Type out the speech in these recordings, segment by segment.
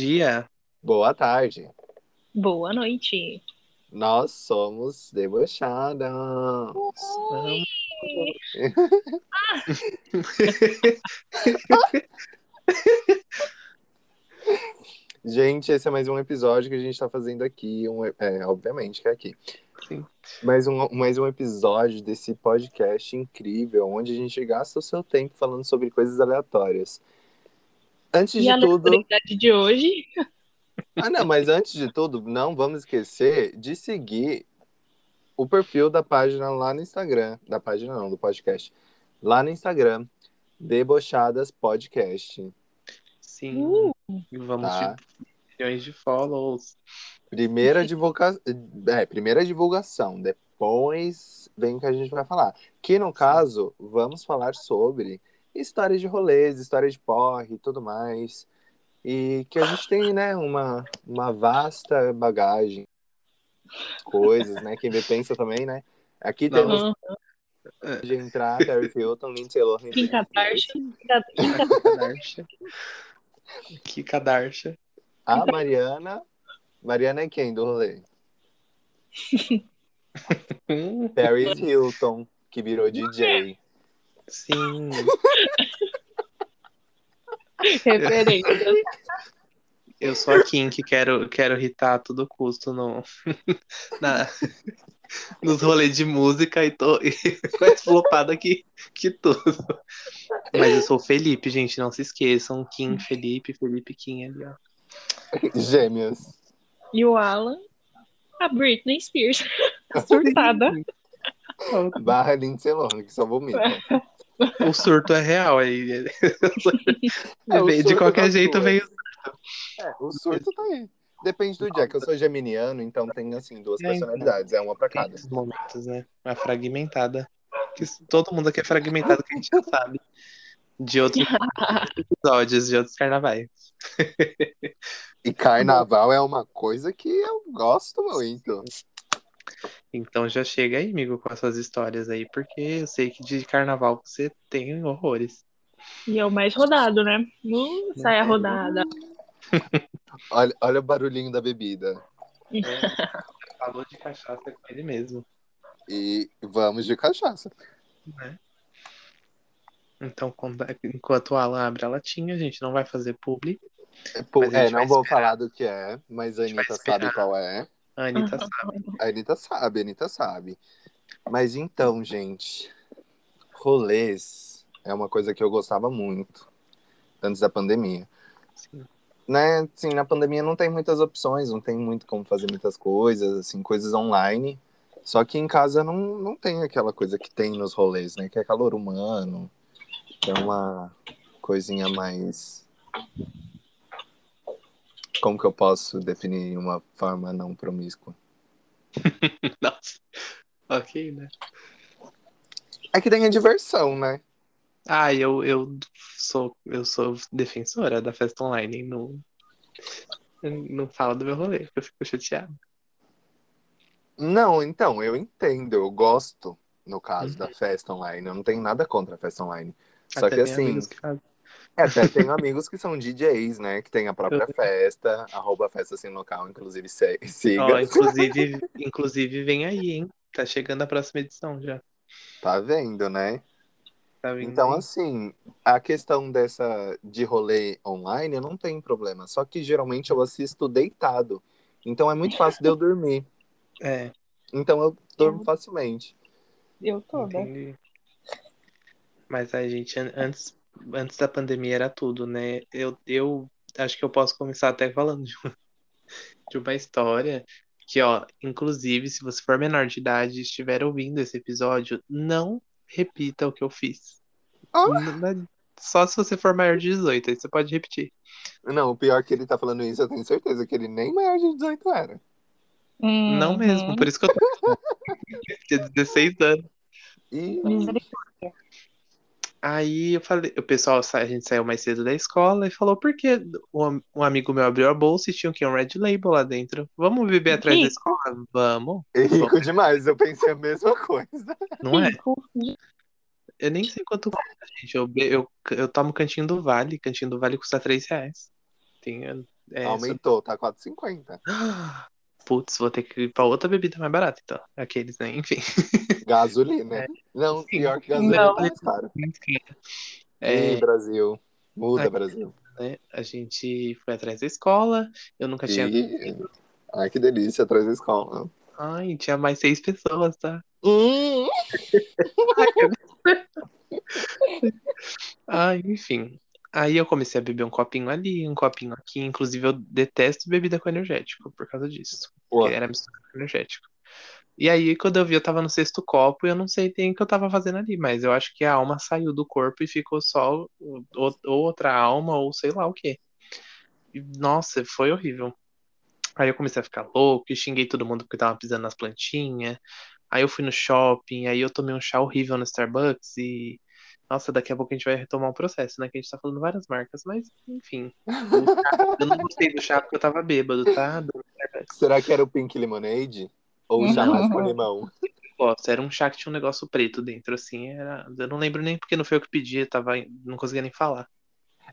dia. Boa tarde. Boa noite. Nós somos debochadas. Oi. Gente, esse é mais um episódio que a gente tá fazendo aqui. Um, é, obviamente que é aqui. Sim. Mais um, mais um episódio desse podcast incrível, onde a gente gasta o seu tempo falando sobre coisas aleatórias. Antes E de a tudo. de hoje? Ah, não, mas antes de tudo, não vamos esquecer de seguir o perfil da página lá no Instagram. Da página não, do podcast. Lá no Instagram, Debochadas Podcast. Sim. Uh, E vamos Tá. de milhões de follows. Primeira, divulga... é, primeira divulgação, depois vem o que a gente vai falar. Que no caso, vamos falar sobre histórias de rolês, história de porre e tudo mais. E que a gente tem, né, uma, uma vasta bagagem, coisas, né? Quem vê pensa também, né? Aqui Não. temos Uhum. de entrar Terry Hilton, Lindsay Lohan. Kim Kardashian. Kim Kadarsha. Que Kadarsha. A Mariana. Mariana é quem do rolê? Paris Hilton, que virou DJ. Sim. Referência. Eu sou a Kim que quero, quero irritar a todo custo no, na, nos rolês de música e tô e mais flopada que, que tudo. Mas eu sou o Felipe, gente, não se esqueçam. Kim, Felipe, Felipe, Kim ali, ó. Gêmeas. E o Alan? A Britney Spears. Surtada. Barra Lindsay Lohan, que só vomita. O surto é real aí. É, o de surto qualquer das jeito veio. É, o surto tá aí. Depende do dia, que eu sou geminiano, então tem, assim, duas É, então. personalidades. É uma pra cada. Esses momentos, né? A fragmentada. Que todo mundo aqui é fragmentado, que a gente já sabe. De outros episódios, de outros carnavais. E carnaval é uma coisa que eu gosto muito. Então já chega aí, amigo, com as suas histórias aí, porque eu sei que de carnaval você tem horrores. E é o mais rodado, né? Uh, saia rodada. Olha, olha o barulhinho da bebida. Falou de cachaça com ele mesmo, E vamos de cachaça. né? Então, quando- enquanto o Alan abre a latinha, a gente não vai fazer publi. É, a é, não vou esperar. falar do que é, mas a vai Anitta sabe qual é. A Anitta sabe. A Anitta sabe, a Anitta sabe. Mas então, gente, rolês é uma coisa que eu gostava muito antes da pandemia. Sim. Né, assim, na pandemia não tem muitas opções, não tem muito como fazer muitas coisas, assim, coisas online. Só que em casa não, não tem aquela coisa que tem nos rolês, né? Que é calor humano, que é uma coisinha mais. Como que eu posso definir uma forma não promíscua? Nossa. Ok, né? É que tem a diversão, né? Ah, eu, eu sou eu sou defensora da festa online. Não, não fala do meu rolê, que eu fico chateado. Não, então, eu entendo, eu gosto, no caso, Uhum. da festa online. Eu não tenho nada contra a festa online. Só Até que tem assim, que até tenho amigos que são DJs, né? Que tem a própria festa, arroba festa sem local, inclusive se- siga. Ó, inclusive, inclusive vem aí, hein? Tá chegando a próxima edição já. Tá vendo, né? Tá vindo Então, aí. assim, a questão dessa de rolê online, eu não tenho problema. Só que geralmente eu assisto deitado. Então é muito fácil de eu dormir. É, Então eu durmo facilmente. Eu toda. entendi. Mas a gente, an- antes, antes da pandemia era tudo, né? Eu, eu acho que eu posso começar até falando de uma, de uma história que, ó, inclusive, se você for menor de idade e estiver ouvindo esse episódio, não repita o que eu fiz. N- Só se você for maior de 18, aí você pode repetir. Não, o pior é que ele tá falando isso, eu tenho certeza que ele nem maior de 18 era. Não Uhum. mesmo, por isso que eu tô. Tinha 16 anos. E Misericórdia. Aí eu falei, o pessoal, a gente saiu mais cedo da escola e falou, por que um, um amigo meu abriu a bolsa e tinha? Um Red Label lá dentro. Vamos beber atrás da Rico. escola? Vamos. é rico demais, eu pensei a mesma coisa. Não é? Eu nem sei quanto custa, gente. Eu, eu, eu tomo Cantinho do Vale. Cantinho do Vale custa 3 reais. Tem, É, Aumentou, tá 4,50. Putz, vou ter que ir pra outra bebida mais barata, então. Aqueles, né? Enfim. Gasolina. Não, Sim. pior que gasolina Não. tá mais caro. É, Ih, Brasil. Muda, Ai. Brasil. né, a gente foi atrás da escola, eu nunca tinha. Ih, Ai, que delícia, atrás da escola. Ai, tinha mais seis pessoas, tá? Hum. Ai, enfim. Aí eu comecei a beber um copinho ali, um copinho aqui. Inclusive, eu detesto bebida com energético por causa disso. Porque era mistura com energético. E aí, quando eu vi, eu tava no sexto copo e eu não sei nem o que eu tava fazendo ali, mas eu acho que a alma saiu do corpo e ficou só o- o- outra alma, ou sei lá o quê. E, nossa, foi horrível. Aí eu comecei a ficar louco e xinguei todo mundo porque tava pisando nas plantinhas. Aí eu fui no shopping, aí eu tomei um chá horrível no Starbucks e. Nossa, daqui a pouco a gente vai retomar um processo, né? Que a gente tá falando várias marcas, mas enfim. O chá- eu não gostei do chá porque eu tava bêbado, tá? Será que era o Pink Lemonade? Ou o chá mais com limão? Gosto, era um chá que tinha um negócio preto dentro, assim. Era... Eu não lembro nem porque não foi eu que pedi, eu tava... não conseguia nem falar.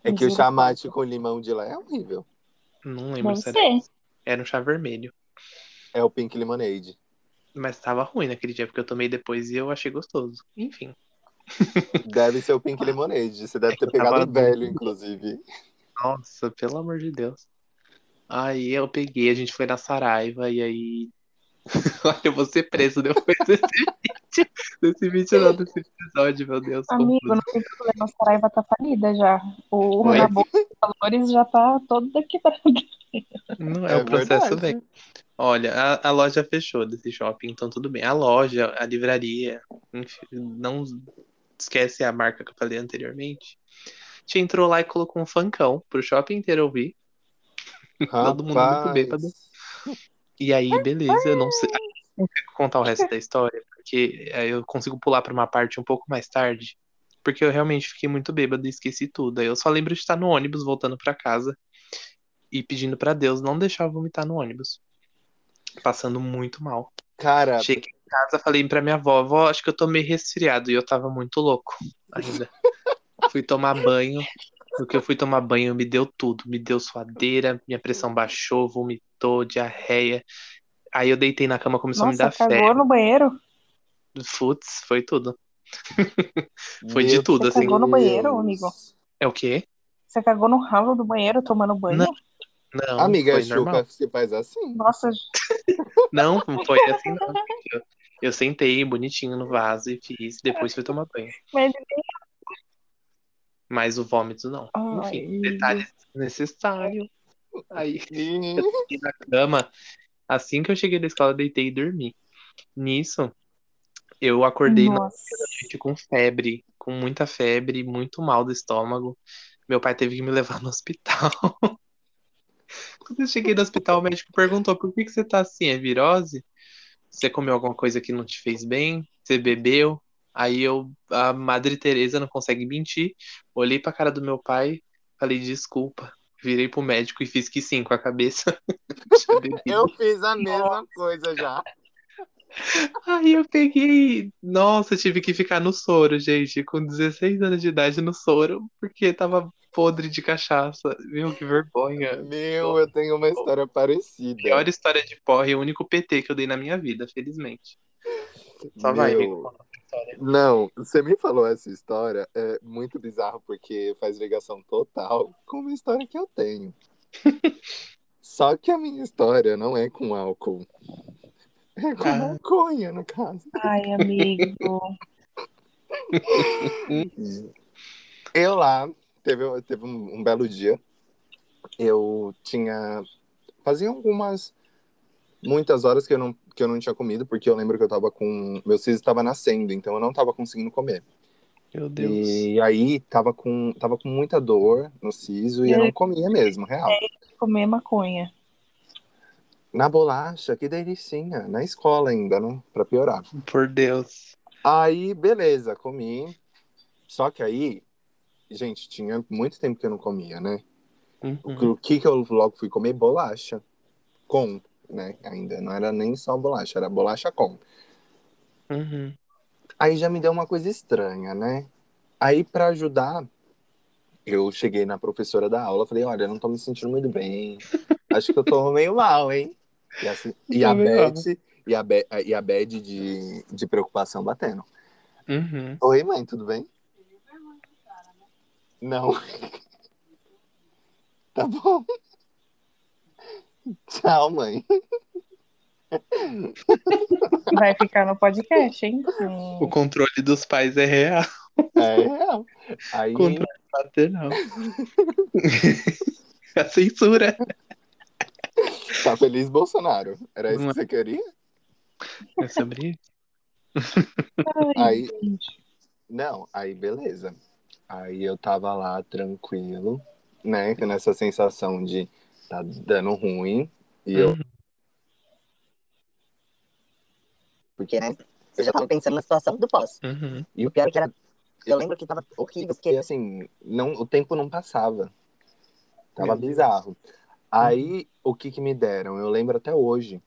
É que o chá mate com limão de lá é horrível. Não lembro Deve se era. ser. Era um chá vermelho. É o Pink Lemonade. Mas tava ruim naquele dia, porque eu tomei depois e eu achei gostoso. Enfim. Deve ser o Pink Lemonade. Você deve ter tava- pegado o velho, inclusive. Nossa, pelo amor de Deus. Aí eu peguei, a gente foi na Saraiva e aí. Olha, eu vou ser preso depois desse vídeo. Desse vídeo não, desse episódio, meu Deus. Amigo, confuso. não tem problema, a Saraiva tá falida já. O bolsa de valores já tá todo quebrado. Não é, o processo, verdade. velho. Olha, a, a loja fechou desse shopping, então tudo bem. A loja, a livraria, enfim, não esquece a marca que eu falei anteriormente. A gente entrou lá e colocou um funkão pro shopping inteiro ouvir. Todo mundo muito bêbado. E aí, beleza, eu não sei. eu Não quero contar o resto da história, porque aí eu consigo pular pra uma parte um pouco mais tarde. Porque eu realmente fiquei muito bêbado e esqueci tudo. Aí eu só lembro de estar no ônibus voltando pra casa e pedindo pra Deus não deixar eu vomitar no ônibus. Passando muito mal. Cara, Cheguei casa, falei pra minha avó, avó, acho que eu tô meio resfriado e eu tava muito louco ainda. fui tomar banho. No que eu fui tomar banho, me deu tudo. Me deu suadeira, minha pressão baixou, vomitou, diarreia. Aí eu deitei na cama, começou a me Nossa, dar febre. cagou no banheiro? Futs, foi tudo. Foi meu de tudo, Você assim. cagou no banheiro, Deus. amigo? É o quê? Você cagou no ralo do banheiro tomando banho? Não. Não, Amiga, Chuca, você faz assim. Nossa, Não, não foi assim, não. Eu, sentei bonitinho no vaso e fiz, depois fui tomar banho. mas Mas o vômito não. Ai, Enfim, detalhe necessário. Aí eu fiquei na cama. Assim que eu cheguei da escola, deitei e dormi. Nisso, eu acordei na noite com febre, com muita febre, muito mal do estômago. Meu pai teve que me levar no hospital. Quando eu cheguei no hospital, o médico perguntou: por que que você tá assim? É virose? Você comeu alguma coisa que não te fez bem? Você bebeu? Aí eu, a Madre Teresa não consegue mentir. Olhei pra cara do meu pai, falei desculpa. Virei pro médico e fiz que sim com a cabeça. Eu fiz a mesma coisa já. Aí eu peguei. Nossa, tive que ficar no soro, gente, com 16 anos de idade no soro, porque tava podre de cachaça. Meu, que vergonha. Meu, eu tenho uma história parecida. Pior história de porre, o único PT que eu dei na minha vida, felizmente. Só vai, Meu, Rico, conta a história. Não, você me falou essa história, é muito bizarro porque faz ligação total com uma história que eu tenho. Só que a minha história não é com álcool. É com Ah. maconha, no caso. Ai, amigo. Eu lá, teve, teve um, um belo dia, eu tinha. Fazia algumas. Muitas horas que eu, não, que eu não tinha comido, porque eu lembro que eu tava com. Meu siso estava nascendo, então eu não tava conseguindo comer. Meu Deus. E aí tava com, tava com muita dor no siso e eu não comia mesmo, real. Comer maconha. Na bolacha, que delicinha. Na escola ainda, né? Pra piorar. Por Deus. Aí, beleza, comi. Só que aí, gente, tinha muito tempo que eu não comia, né? Uhum. O que que eu logo fui comer? Bolacha. Com, né? Ainda não era nem só bolacha, era bolacha com. Uhum. Aí já me deu uma coisa estranha, né? Aí, pra ajudar, eu cheguei na professora da aula, falei, olha, eu não tô me sentindo muito bem. Acho que eu tô meio mal, hein? E, assim, e a meio mal. Beth, e a, Be, e a de, de preocupação batendo. Uhum. Oi, mãe, tudo bem? Não. Tá bom. Tchau, mãe. Vai ficar no podcast, hein? O controle dos pais é real. É real. Aí, Controle paternal. A censura. tá feliz, Bolsonaro? Era isso que você queria? É sobre isso? Ai, Aí- gente. Não, aí beleza. Aí eu tava lá tranquilo, né? com Nessa sensação de tá dando ruim. E eu. Uhum. Porque, né? Eu já tava pensando na situação do pós. Uhum. E o pior é que era. Eu lembro que tava horrível, porque assim, não, o tempo não passava. Tava Meu Deus. bizarro. Aí, o que que me deram? Eu lembro até hoje.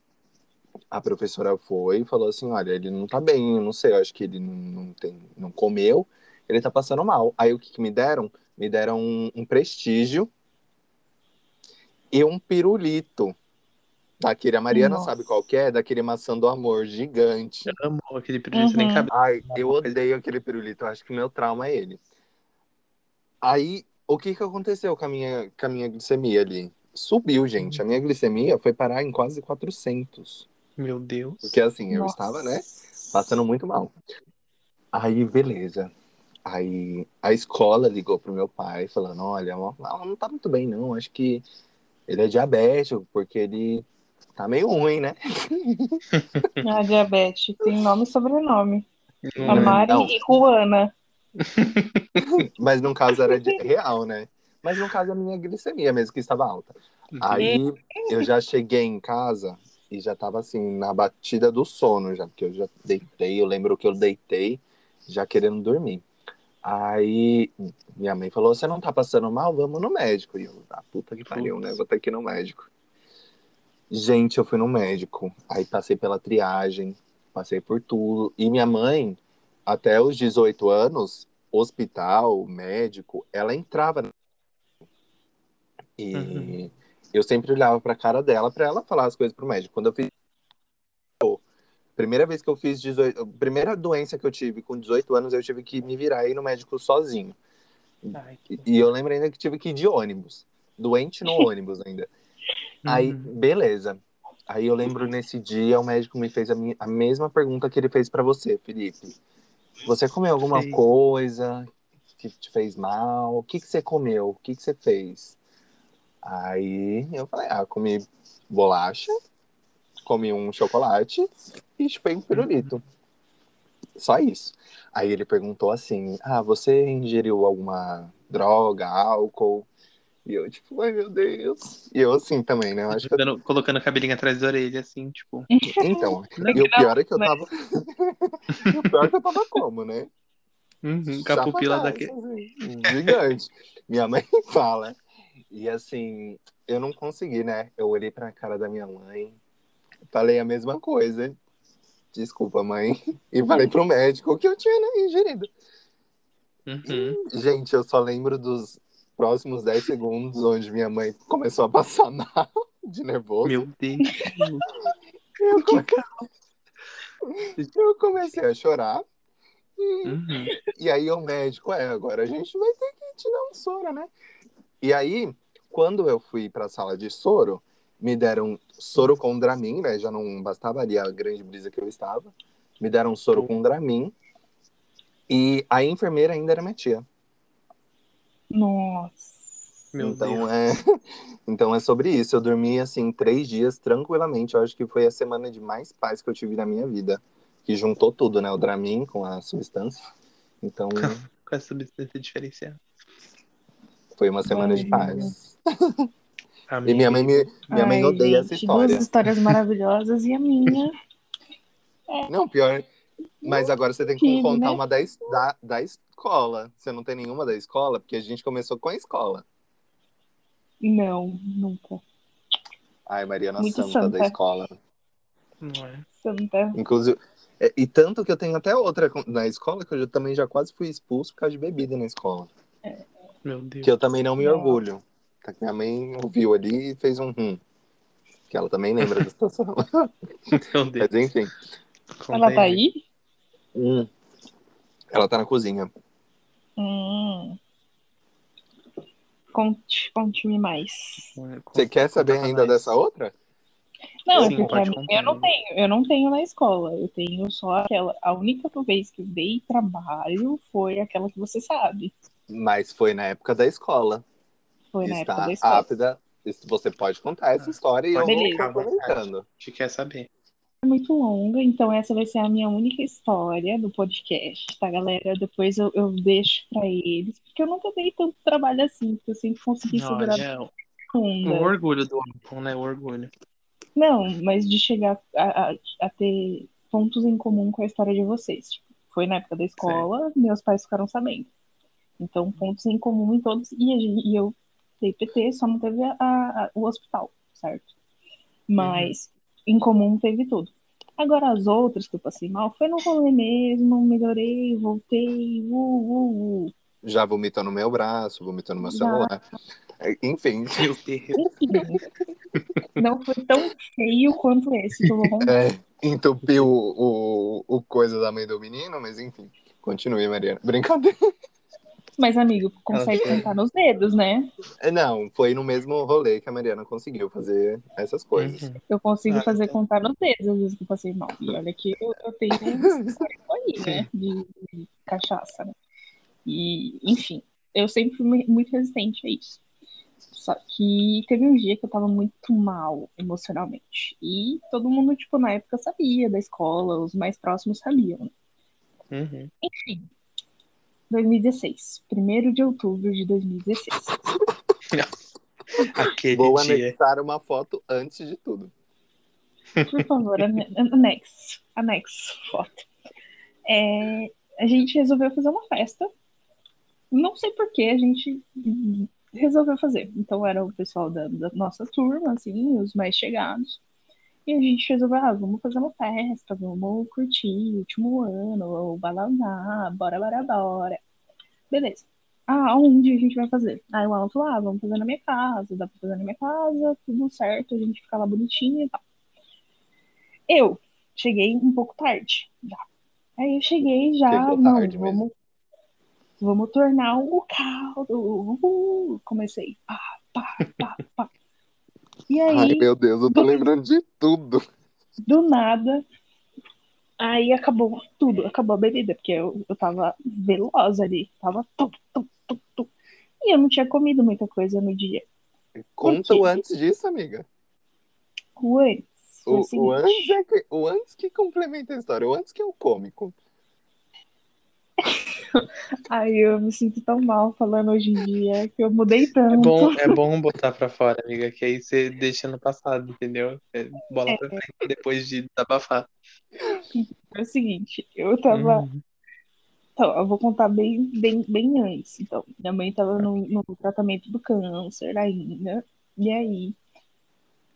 A professora foi e falou assim: olha, ele não tá bem, eu não sei, eu acho que ele não, não, tem, não comeu, ele tá passando mal. Aí o que que me deram? Me deram um, um prestígio e um pirulito. Daquele, a Mariana Nossa. sabe qual que é? Daquele maçã do amor gigante. Eu amo aquele pirulito nem Uhum. cabe. Ai, eu odeio aquele pirulito. Eu acho que o meu trauma é ele. Aí, o que que aconteceu com a minha, com a minha glicemia ali? Subiu, gente. A minha glicemia foi parar em quase 400. Meu Deus. Porque assim, eu Nossa. estava, né, passando muito mal. Aí, beleza. Aí, a escola ligou pro meu pai, falando, olha, ela não tá muito bem, não. Acho que ele é diabético, porque ele tá meio ruim, né? A diabetes tem nome e sobrenome. Não A é? Mari Não. e Juana. Mas no caso era de- real, né? Mas no caso a minha glicemia mesmo, que estava alta. Aí eu já cheguei em casa e já tava assim, na batida do sono já, porque eu já deitei, eu lembro que eu deitei já querendo dormir. Aí minha mãe falou: Você não tá passando mal? Vamos no médico. E eu, ah, puta que pariu, né? Vou ter que ir no médico. Gente, eu fui no médico. Aí passei pela triagem, passei por tudo. E minha mãe, até os 18 anos, hospital, médico, ela entrava. E Uhum. eu sempre olhava pra cara dela pra ela falar as coisas pro médico. Quando eu fiz. Primeira vez que eu fiz 18. Primeira doença que eu tive com 18 anos, eu tive que me virar ir no médico sozinho. Ai, E- E eu lembro ainda que tive que ir de ônibus. Doente no ônibus ainda. Aí, Uhum. beleza. Aí eu lembro nesse dia, o médico me fez a, mi- a mesma pergunta que ele fez pra você, Felipe. Você comeu alguma Sim. coisa que te fez mal? O que, que você comeu? O que, que você fez? Aí eu falei, ah, comi bolacha, comi um chocolate e chupei um pirulito. Só isso. Aí ele perguntou assim, ah, você ingeriu alguma droga, álcool? E eu, tipo, ai meu Deus. E eu assim também, né? Eu acho que colocando o cabelinho atrás da orelha, assim, tipo. Então, e o pior é que eu tava. e o pior é que eu tava como, né? Uhum, com a pupila daquele. assim, gigante. Minha mãe fala. E assim, eu não consegui, né? Eu olhei pra cara da minha mãe, falei a mesma coisa. Desculpa, mãe. E falei pro médico que eu tinha né, ingerido. Uhum. Gente, eu só lembro dos próximos 10 segundos onde minha mãe começou a passar mal de nervoso. Meu Deus. Eu, come- eu comecei a chorar. Uhum. E aí o médico, é, agora a gente vai ter que te dar um soro, né? E aí, quando eu fui pra sala de soro, me deram soro com Dramin, né? Já não bastava ali a grande brisa que eu estava. Me deram soro com Dramin. E a enfermeira ainda era minha tia. Nossa. Meu então Deus. é, então é sobre isso. Eu dormi assim três dias tranquilamente. Eu acho que foi a semana de mais paz que eu tive na minha vida, que juntou tudo, né? O Dramin com a substância. Então Com essa substância diferenciada. foi uma semana de paz. E minha mãe me, minha mãe Ai, odeia essa gente, história. Duas histórias maravilhosas e a minha. Não, pior. Mas agora você tem que Tive, contar né? uma da, da, da escola. Você não tem nenhuma da escola? Porque a gente começou com a escola. Não, nunca. Ai, Mariana Muito Santa, da santa. escola. Não é? Santa. Inclusive. é, E tanto que eu tenho até outra na escola, que eu também já quase fui expulso por causa de bebida na escola. Meu Deus. Que eu também não me Nossa. orgulho. Tá que Minha mãe ouviu ali e fez um hum. Que ela também lembra da situação. Meu Deus. Mas enfim. Ela tá aí? Hum. Ela tá na cozinha. Hum. Conte, conte-me mais. Você quer saber Conta ainda mais. dessa outra? Não, Sim, porque contar. eu não tenho, eu não tenho na escola. Eu tenho só aquela. A única vez que eu dei trabalho foi aquela que você sabe. Mas foi na época da escola. Foi na época Está da escola. apta. Você pode contar essa história e eu vou Beleza. complementando. A gente quer saber. É muito longa, então essa vai ser a minha única história do podcast, tá, galera? Depois eu, eu deixo pra eles, porque eu nunca dei tanto trabalho assim, porque eu sempre consegui segurar Olha, a o orgulho do álbum, né? O orgulho. Não, mas de chegar a, a- a ter pontos em comum com a história de vocês. Tipo, foi na época da escola, meus pais ficaram sabendo. Então, pontos em comum em todos. E, a gente- e eu PT, só não teve a- a- o hospital, certo? Mas em comum teve tudo. Agora, as outras que eu passei mal, foi no rolê mesmo, melhorei, voltei, uh, uh, uh. Já vomitou no meu braço, vomitou no meu Já. celular. É, Enfim. Meu Deus. Não foi tão feio quanto esse que eu vou contar. É, entupiu o, o, o coisa da mãe do menino, mas enfim. Continue, Mariana. Brincadeira. Mas, amigo, consegue Ela- contar nos dedos, né? É, Não, foi no mesmo rolê que a Mariana conseguiu fazer essas coisas. Uhum. Eu consigo Ah, fazer então. contar nos dedos às vezes que eu passei mal. E olha que eu, eu tenho um aí, né? De, de cachaça, né? E, enfim, eu sempre fui mu- muito resistente a isso. Só que teve um dia que eu tava muito mal emocionalmente. E todo mundo, tipo, na época sabia da escola, os mais próximos sabiam. né? Uhum. Enfim, 2016. 1 de outubro de 2016. Aquele Vou dia. anexar uma foto antes de tudo. Por favor, ane- anexo. Anexo foto. É, a gente resolveu fazer uma festa. Não sei por que a gente resolveu fazer. Então era o pessoal da, da nossa turma, assim, os mais chegados. E a gente resolveu, ah, vamos fazer uma festa, vamos curtir o último ano, balanar, bora, bora, bora. Beleza. Ah, onde a gente vai fazer? Aí o Alan falou, ah, vamos fazer na minha casa, dá pra fazer na minha casa, tudo certo, a gente fica lá bonitinho e tal. Eu cheguei um pouco tarde já. Aí eu cheguei já, Chegou não, tarde vamos, mesmo. vamos tornar o caldo. Uhul. Comecei, pá, pá, pá, pá. E aí, Ai, meu Deus, eu tô lembrando de tudo. do nada, aí acabou tudo, acabou a bebida, porque eu, eu tava veloz ali, tava tum, tum, tum, tum. E eu não tinha comido muita coisa no dia. Conta o antes disso, amiga. O antes O, o seguinte. o, antes é que, o antes que complementa a história, o antes que é o cômico. Ai, eu me sinto tão mal falando hoje em dia que eu mudei É tanto. bom, é bom botar pra fora, amiga, que aí você deixa no passado, entendeu? É bola pra frente depois de desabafar. É o seguinte, eu tava. Uhum. Então, eu vou contar bem, bem, bem antes. Então, minha mãe tava no, no tratamento do câncer ainda. E aí,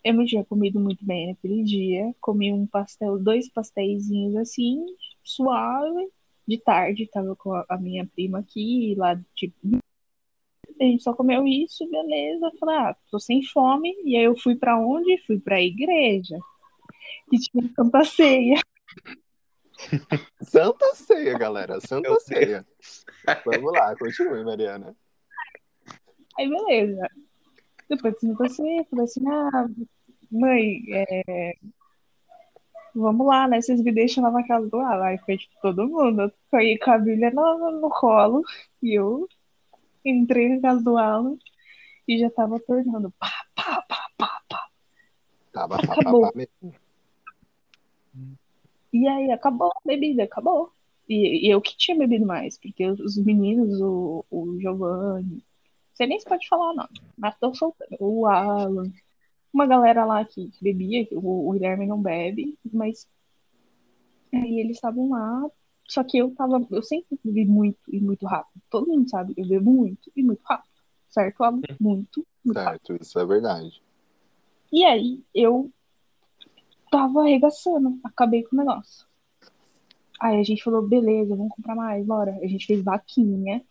eu não tinha comido muito bem naquele dia. Comi um pastel, dois pastéisinhos assim, suave. De tarde, tava com a, minha prima aqui, lá, tipo. A gente só comeu isso, beleza. Falei, ah, tô sem fome. E aí eu fui pra onde? Fui pra igreja. Que tinha Santa Ceia. Santa Ceia, galera. Santa Meu Deus. Ceia. Vamos lá, continue, Mariana. Aí, beleza. Depois de Santa Ceia, falei assim, ah, mãe, é, vamos lá, né? Vocês me deixam lá na casa do Alan. Aí foi tipo todo mundo. Foi com a Bíblia no, no colo. E eu entrei na casa do Alan e já tava tornando pá, pá, pá, pá, pá. Tava pá, pá, Acabou. pá mesmo. E aí acabou a bebida, acabou. E, e eu que tinha bebido mais, porque os, os meninos, o, o Giovanni, você nem se pode falar não, mas tô soltando. O Alan, uma galera lá que bebia, o, o Guilherme não bebe, mas aí eles estavam lá, só que eu tava, eu sempre bebi muito e muito rápido. Todo mundo sabe, eu bebo muito e muito rápido, certo, Alan? Muito, muito rápido. Certo, isso é verdade. E aí eu tava arregaçando, acabei com o negócio. Aí a gente falou, beleza, vamos comprar mais, bora. A gente fez vaquinha.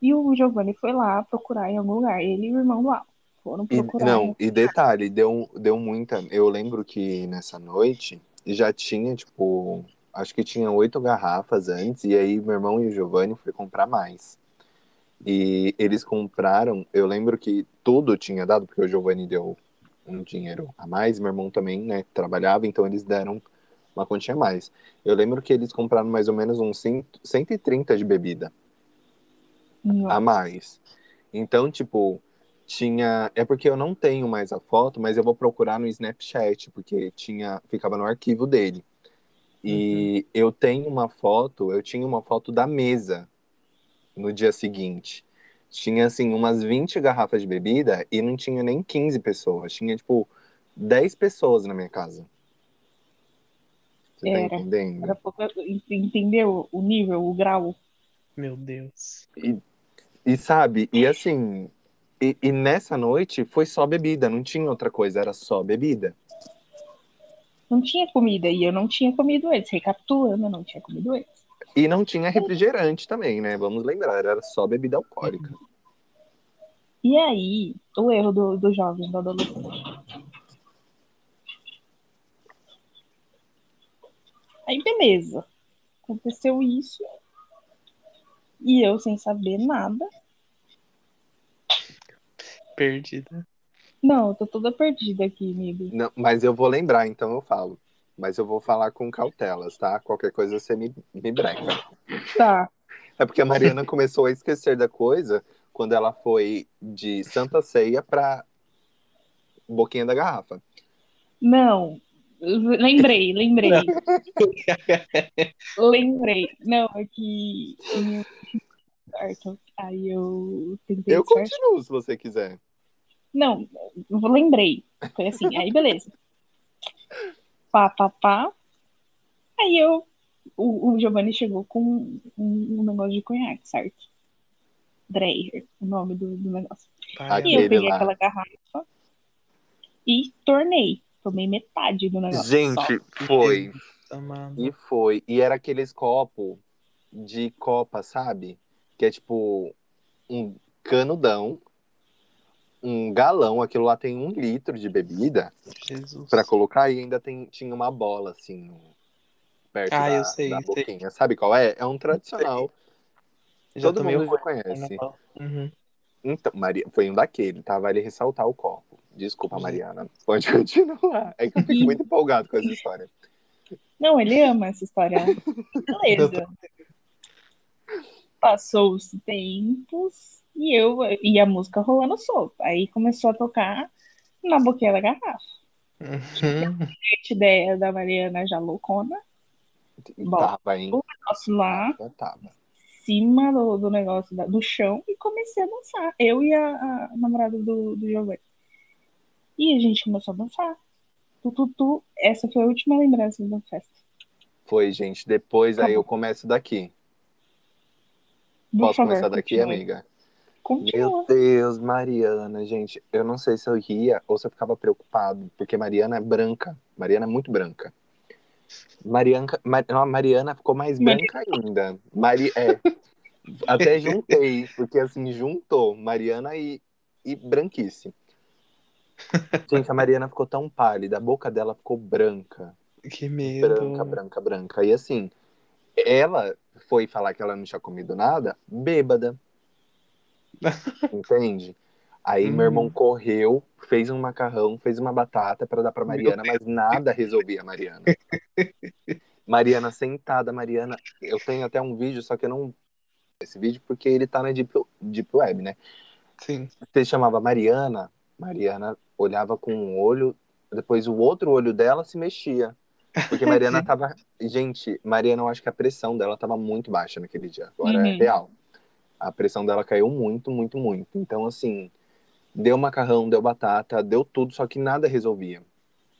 E o Giovanni foi lá procurar em algum lugar. Ele e o irmão lá foram E, procurar. não, e detalhe, deu, deu muita. Eu lembro que nessa noite já tinha, tipo, acho que tinha oito garrafas antes, e aí meu irmão e o Giovanni foi comprar mais. E eles compraram, eu lembro que tudo tinha dado, porque o Giovanni deu um dinheiro a mais, meu irmão também, né, trabalhava, então eles deram uma quantia a mais. Eu lembro que eles compraram mais ou menos uns 100 130 de bebida a Nossa. mais. Então, tipo, tinha. É porque eu não tenho mais a foto, mas eu vou procurar no Snapchat, porque tinha. Ficava no arquivo dele. E eu tenho uma foto, eu tinha uma foto da mesa no dia seguinte. Tinha, assim, umas 20 garrafas de bebida e não tinha nem 15 pessoas. Tinha, tipo, 10 pessoas na minha casa. Você tá Era. entendendo? Era pouco- entendeu o nível, o grau? Meu Deus. E sabe, e assim, e, e nessa noite foi só bebida, não tinha outra coisa, era só bebida. Não tinha comida e eu não tinha comido antes. Recapitulando, eu não tinha comido antes. E não tinha refrigerante também, né? Vamos lembrar, era só bebida alcoólica. E aí, o erro do, do jovem, do adolescente. Aí, beleza. Aconteceu isso. E eu, sem saber nada. Perdida. Não, eu tô toda perdida aqui, amigo. Não, mas eu vou lembrar, então eu falo. Mas eu vou falar com cautelas, tá? Qualquer coisa você me, me breca. Tá. É porque a Mariana começou a esquecer da coisa quando ela foi de Santa Ceia pra Boquinha da Garrafa. Não. Lembrei, lembrei. lembrei. Não, é que. Aí eu tentei Eu continuo se você quiser. Não, eu lembrei. Foi assim, aí beleza. Pá, pá, pá. Aí eu. O, o Giovanni chegou com um, um negócio de conhaque, certo? Dreyer, o nome do, do negócio. Pai, E eu peguei lá. aquela garrafa e tornei. Tomei metade do negócio. só. Gente, foi. amado. E foi. E era aqueles copos de copa, sabe? Que é tipo um canudão, um galão. Aquilo lá tem um litro de bebida pra colocar e ainda tem, tinha uma bola assim perto Ah, da, eu sei, da sei. boquinha. Sabe qual é? É um tradicional. Já Todo mundo já conhece. Uhum. Então, Maria, foi um daquele, tá? Vale ressaltar o copo. Desculpa, Sim. Mariana. Pode continuar. É que eu fico muito empolgado com essa história. Não, ele ama essa história. Beleza. Passou os tempos e eu e a música rolando solto. Aí começou a tocar na boquinha da garrafa. Uhum. Gente, ideia da Mariana já loucona. Tava, hein? Nosso lá, tava. em cima do, do negócio da- do chão e comecei a dançar. Eu e a, a namorada do, do Giovanni. E a gente começou a dançar. Tu, tu, tu. Essa foi a última lembrança da festa. Foi, gente. Depois aí Acabou. eu começo daqui. Por Posso favor, começar daqui, continue. amiga? Continua. Meu Deus, Mariana, gente. Eu não sei se eu ria ou se eu ficava preocupado, porque Mariana é branca. Mariana é muito branca. Mariana, Mar- não, a Mariana ficou mais branca ainda. Mari, é. Até juntei, porque assim, juntou Mariana e, e branquice. Gente, a Mariana ficou tão pálida, a boca dela ficou branca. Que medo. Branca, branca, branca. E assim, ela foi falar que ela não tinha comido nada, bêbada. Entende? Aí Uhum. meu irmão correu, fez um macarrão, fez uma batata pra dar pra Mariana, mas nada resolvia a Mariana. Mariana sentada, Mariana. Eu tenho até um vídeo, só que eu não. Esse vídeo porque ele tá na Deep, Deep Web, né? Sim. Você chamava Mariana, Mariana olhava com um olho, depois o outro olho dela se mexia. Porque Mariana tava. Gente, Mariana, eu acho que a pressão dela tava muito baixa naquele dia. Agora é Uhum. real. A pressão dela caiu muito, muito, muito. Então, assim, deu macarrão, deu batata, deu tudo, só que nada resolvia.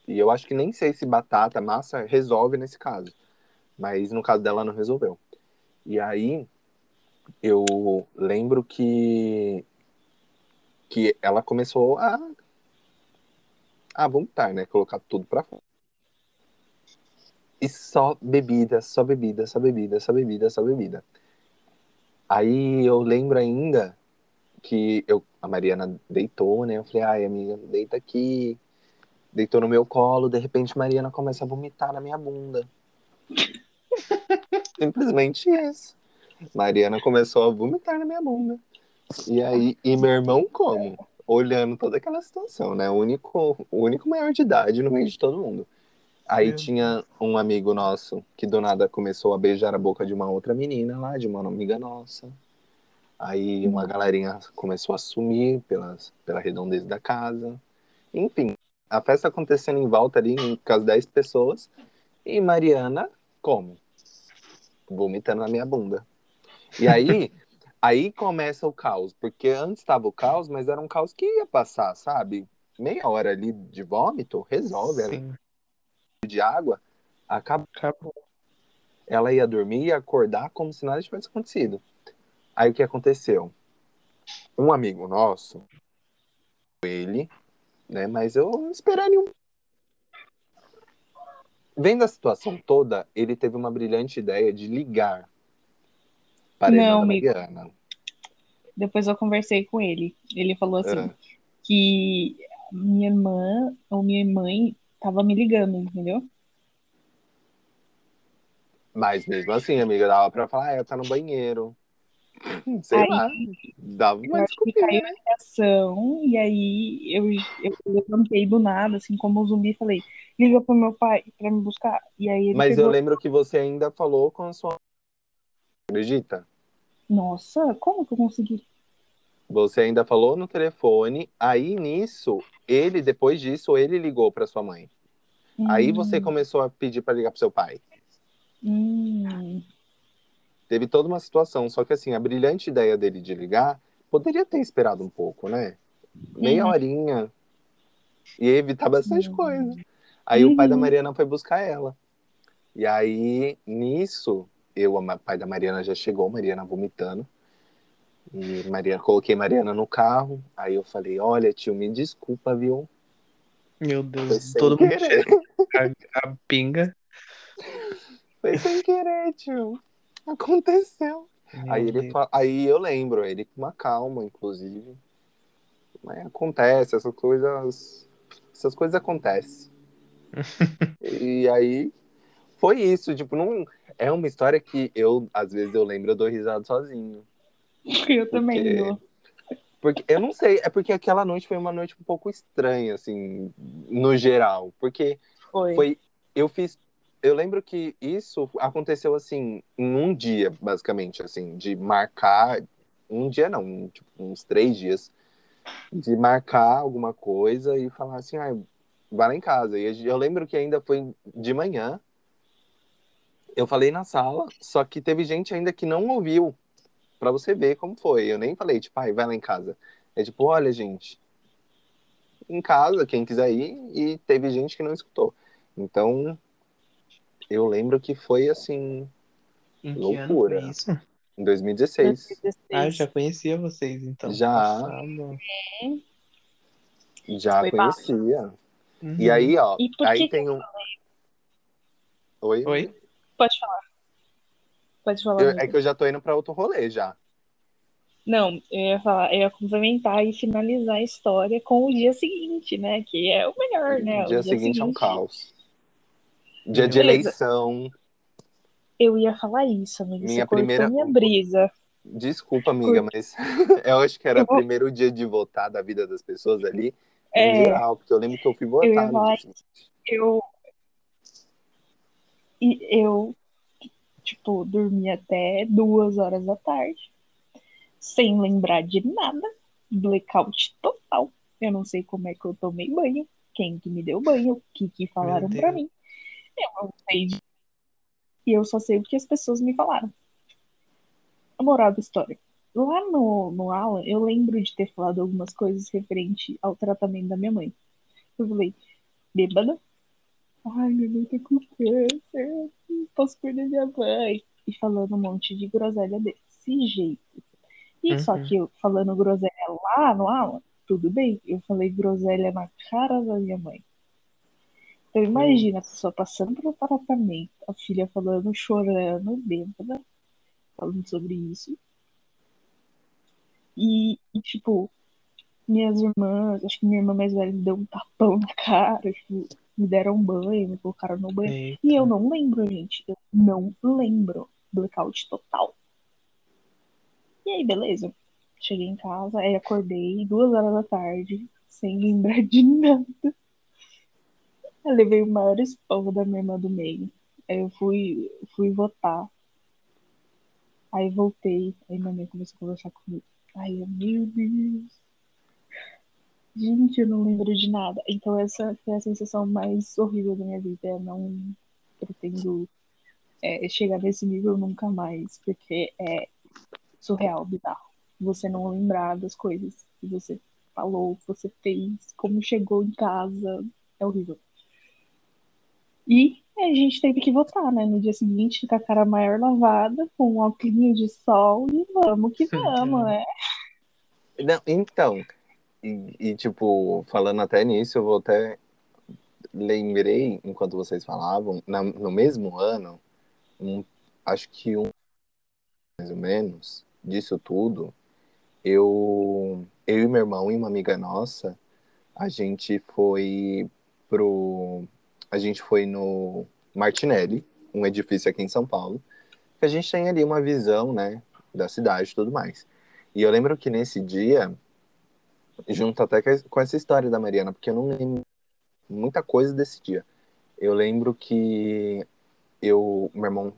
E eu acho que nem sei se batata, massa, resolve nesse caso. Mas no caso dela não resolveu. E aí, eu lembro que que ela começou a a vomitar, né? Colocar tudo pra fora. E só bebida, só bebida, só bebida, só bebida, só bebida. Aí eu lembro ainda que eu, a Mariana deitou, né? Eu falei, ai, amiga, deita aqui. Deitou no meu colo, de repente Mariana começa a vomitar na minha bunda. Simplesmente isso. Mariana começou a vomitar na minha bunda. E aí, e meu irmão como? Olhando toda aquela situação, né? O único, o único maior de idade no meio de todo mundo. Aí Meu tinha um amigo nosso que do nada começou a beijar a boca de uma outra menina lá, de uma amiga nossa. Aí uma galerinha começou a sumir pelas, pela redondeza da casa. Enfim, a festa acontecendo em volta ali com as 10 pessoas. E Mariana, como? Vomitando na minha bunda. E aí, aí começa o caos. Porque antes estava o caos, mas era um caos que ia passar, sabe? Meia hora ali de vômito, resolve. Sim, de água, acaba acabou. ela ia dormir e acordar como se nada tivesse acontecido. Aí o que aconteceu? Um amigo nosso, ele, né? Mas eu esperaria um. Vendo a situação toda, ele teve uma brilhante ideia de ligar para a irmã Não. Mariana. Depois eu conversei com ele. Ele falou assim Ah. que minha irmã ou minha mãe tava me ligando, entendeu? Mas mesmo assim, amiga, dava pra falar, ah, ela tá no banheiro. Sei Aí, lá, dava Eu uma desculpinha, caiu né? a ligação, e aí eu, eu levantei do nada, assim como o zumbi, falei, liga pro meu pai pra me buscar. E aí Mas eu pegou, lembro que você ainda falou com a sua. Acredita? nossa, como que eu consegui? Você ainda falou no telefone, aí nisso, ele, depois disso, ele ligou para sua mãe. Aí você Hum, começou a pedir para ligar pro seu pai. hum, Teve toda uma situação, só que assim, a brilhante ideia dele de ligar poderia ter esperado um pouco, né? Meia Uhum. horinha. E evitar bastante Uhum. coisa. Aí o pai da Uhum. Mariana foi buscar ela. E aí, nisso, eu, o pai da Mariana já chegou, Mariana vomitando. E Mariana, coloquei Mariana no carro. Aí eu falei, olha, tio, me desculpa, viu? Meu Deus, todo mundo a, a pinga. Foi sem querer, tio. Aconteceu. Meu Aí, ele fa- aí eu lembro, ele com uma calma, inclusive. Mas acontece, essas coisas. Essas coisas acontecem. e aí foi isso, tipo, não. É uma história que eu, às vezes, eu lembro, eu dou risada sozinho. Eu também Porque- dou. Porque eu não sei, é porque aquela noite foi uma noite um pouco estranha, assim, no geral. Porque Foi. foi. Eu fiz. Eu lembro que isso aconteceu assim, em um dia, basicamente, assim, de marcar. Um dia não, tipo, uns três dias. De marcar alguma coisa e falar assim, ah, vai lá em casa. E eu lembro que ainda foi de manhã. Eu falei na sala, só que teve gente ainda que não ouviu. Pra você ver como foi. Eu nem falei, tipo, ai, vai lá em casa. É tipo, olha, gente, em casa, quem quiser ir, e teve gente que não escutou. Então, eu lembro que foi assim, Em que Loucura. ano foi isso? em 2016. 2016. Ah, eu já conhecia vocês, então. Já. Passado. Já Foi conhecia. Uhum. E aí, ó, E por aí que que tem um. Oi? Oi? Pode falar. Pode falar. Eu- é que eu já tô indo pra outro rolê já. Não, eu ia falar, eu ia complementar e finalizar a história com o dia seguinte, né? Que é o melhor, né? dia o seguinte é um caos. Dia Meu de eleição. Eu ia falar isso, amigo. Minha Você primeira- minha brisa. Desculpa, amiga, mas eu acho que era o vou- primeiro dia de votar da vida das pessoas ali, em É, geral, porque eu lembro que eu fui votar. Eu falar dia seguinte. eu. E eu, tipo, dormi até duas horas da tarde, sem lembrar de nada, blackout total. Eu não sei como é que eu tomei banho, quem que me deu banho, o que que falaram Deus. mim. Eu não sei de... E eu só sei o que as pessoas me falaram. A moral da história. Lá no, no aula, eu lembro de ter falado algumas coisas referente ao tratamento da minha mãe. Eu falei, bêbada? Ai, minha mãe tá com câncer, posso perder minha mãe. E falando um monte de groselha desse jeito. E só Uhum. que eu falando groselha lá no aula, tudo bem. Eu falei groselha na cara da minha mãe. Então imagina a pessoa passando pelo tratamento, a filha falando, chorando, bêbada, falando sobre isso. E, e, tipo, minhas irmãs, acho que minha irmã mais velha me deu um tapão na cara, tipo, me deram um banho, me colocaram no banho. Eita. E eu não lembro, gente. Eu não lembro. Blackout total. E aí, beleza. Cheguei em casa, aí acordei duas horas da tarde, sem lembrar de nada. Eu levei o maior esporro da minha irmã do meio. Aí eu fui, fui votar. Aí voltei. Aí minha mãe começou a conversar comigo. Ai, eu, meu Deus. Gente, eu não lembro de nada. Então essa foi a sensação mais horrível da minha vida. Eu não pretendo é, chegar nesse nível nunca mais, porque é surreal, bizarro. Você não lembrar das coisas que você falou, que você fez, como chegou em casa. É horrível. E a gente teve que votar, né? No dia seguinte, com a cara maior lavada, com um óculos de sol e vamos que vamos, né? Não, então, e, e, tipo, falando até nisso, eu vou até lembrei, enquanto vocês falavam, na- no mesmo ano, um, acho que um mais ou menos disso tudo, eu, eu e meu irmão e uma amiga nossa, a gente foi pro, a gente foi no Martinelli, um edifício aqui em São Paulo, que a gente tem ali uma visão, né, da cidade e tudo mais. E eu lembro que nesse dia, junto até com essa história da Mariana, porque eu não lembro muita coisa desse dia. Eu lembro que eu, meu irmão,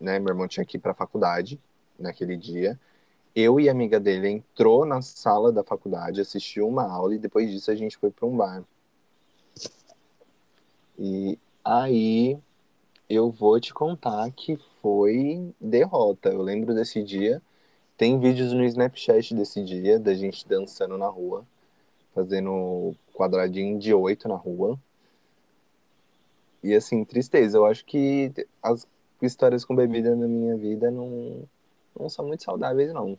né, meu irmão tinha que ir para a faculdade naquele dia. Eu e a amiga dele entrou na sala da faculdade, assistiu uma aula e depois disso a gente foi para um bar. E aí eu vou te contar que foi derrota. Eu lembro desse dia. Tem vídeos no Snapchat desse dia, da gente dançando na rua, fazendo quadradinho de oito na rua. E assim, tristeza. Eu acho que as histórias com bebida na minha vida não, não são muito saudáveis, não.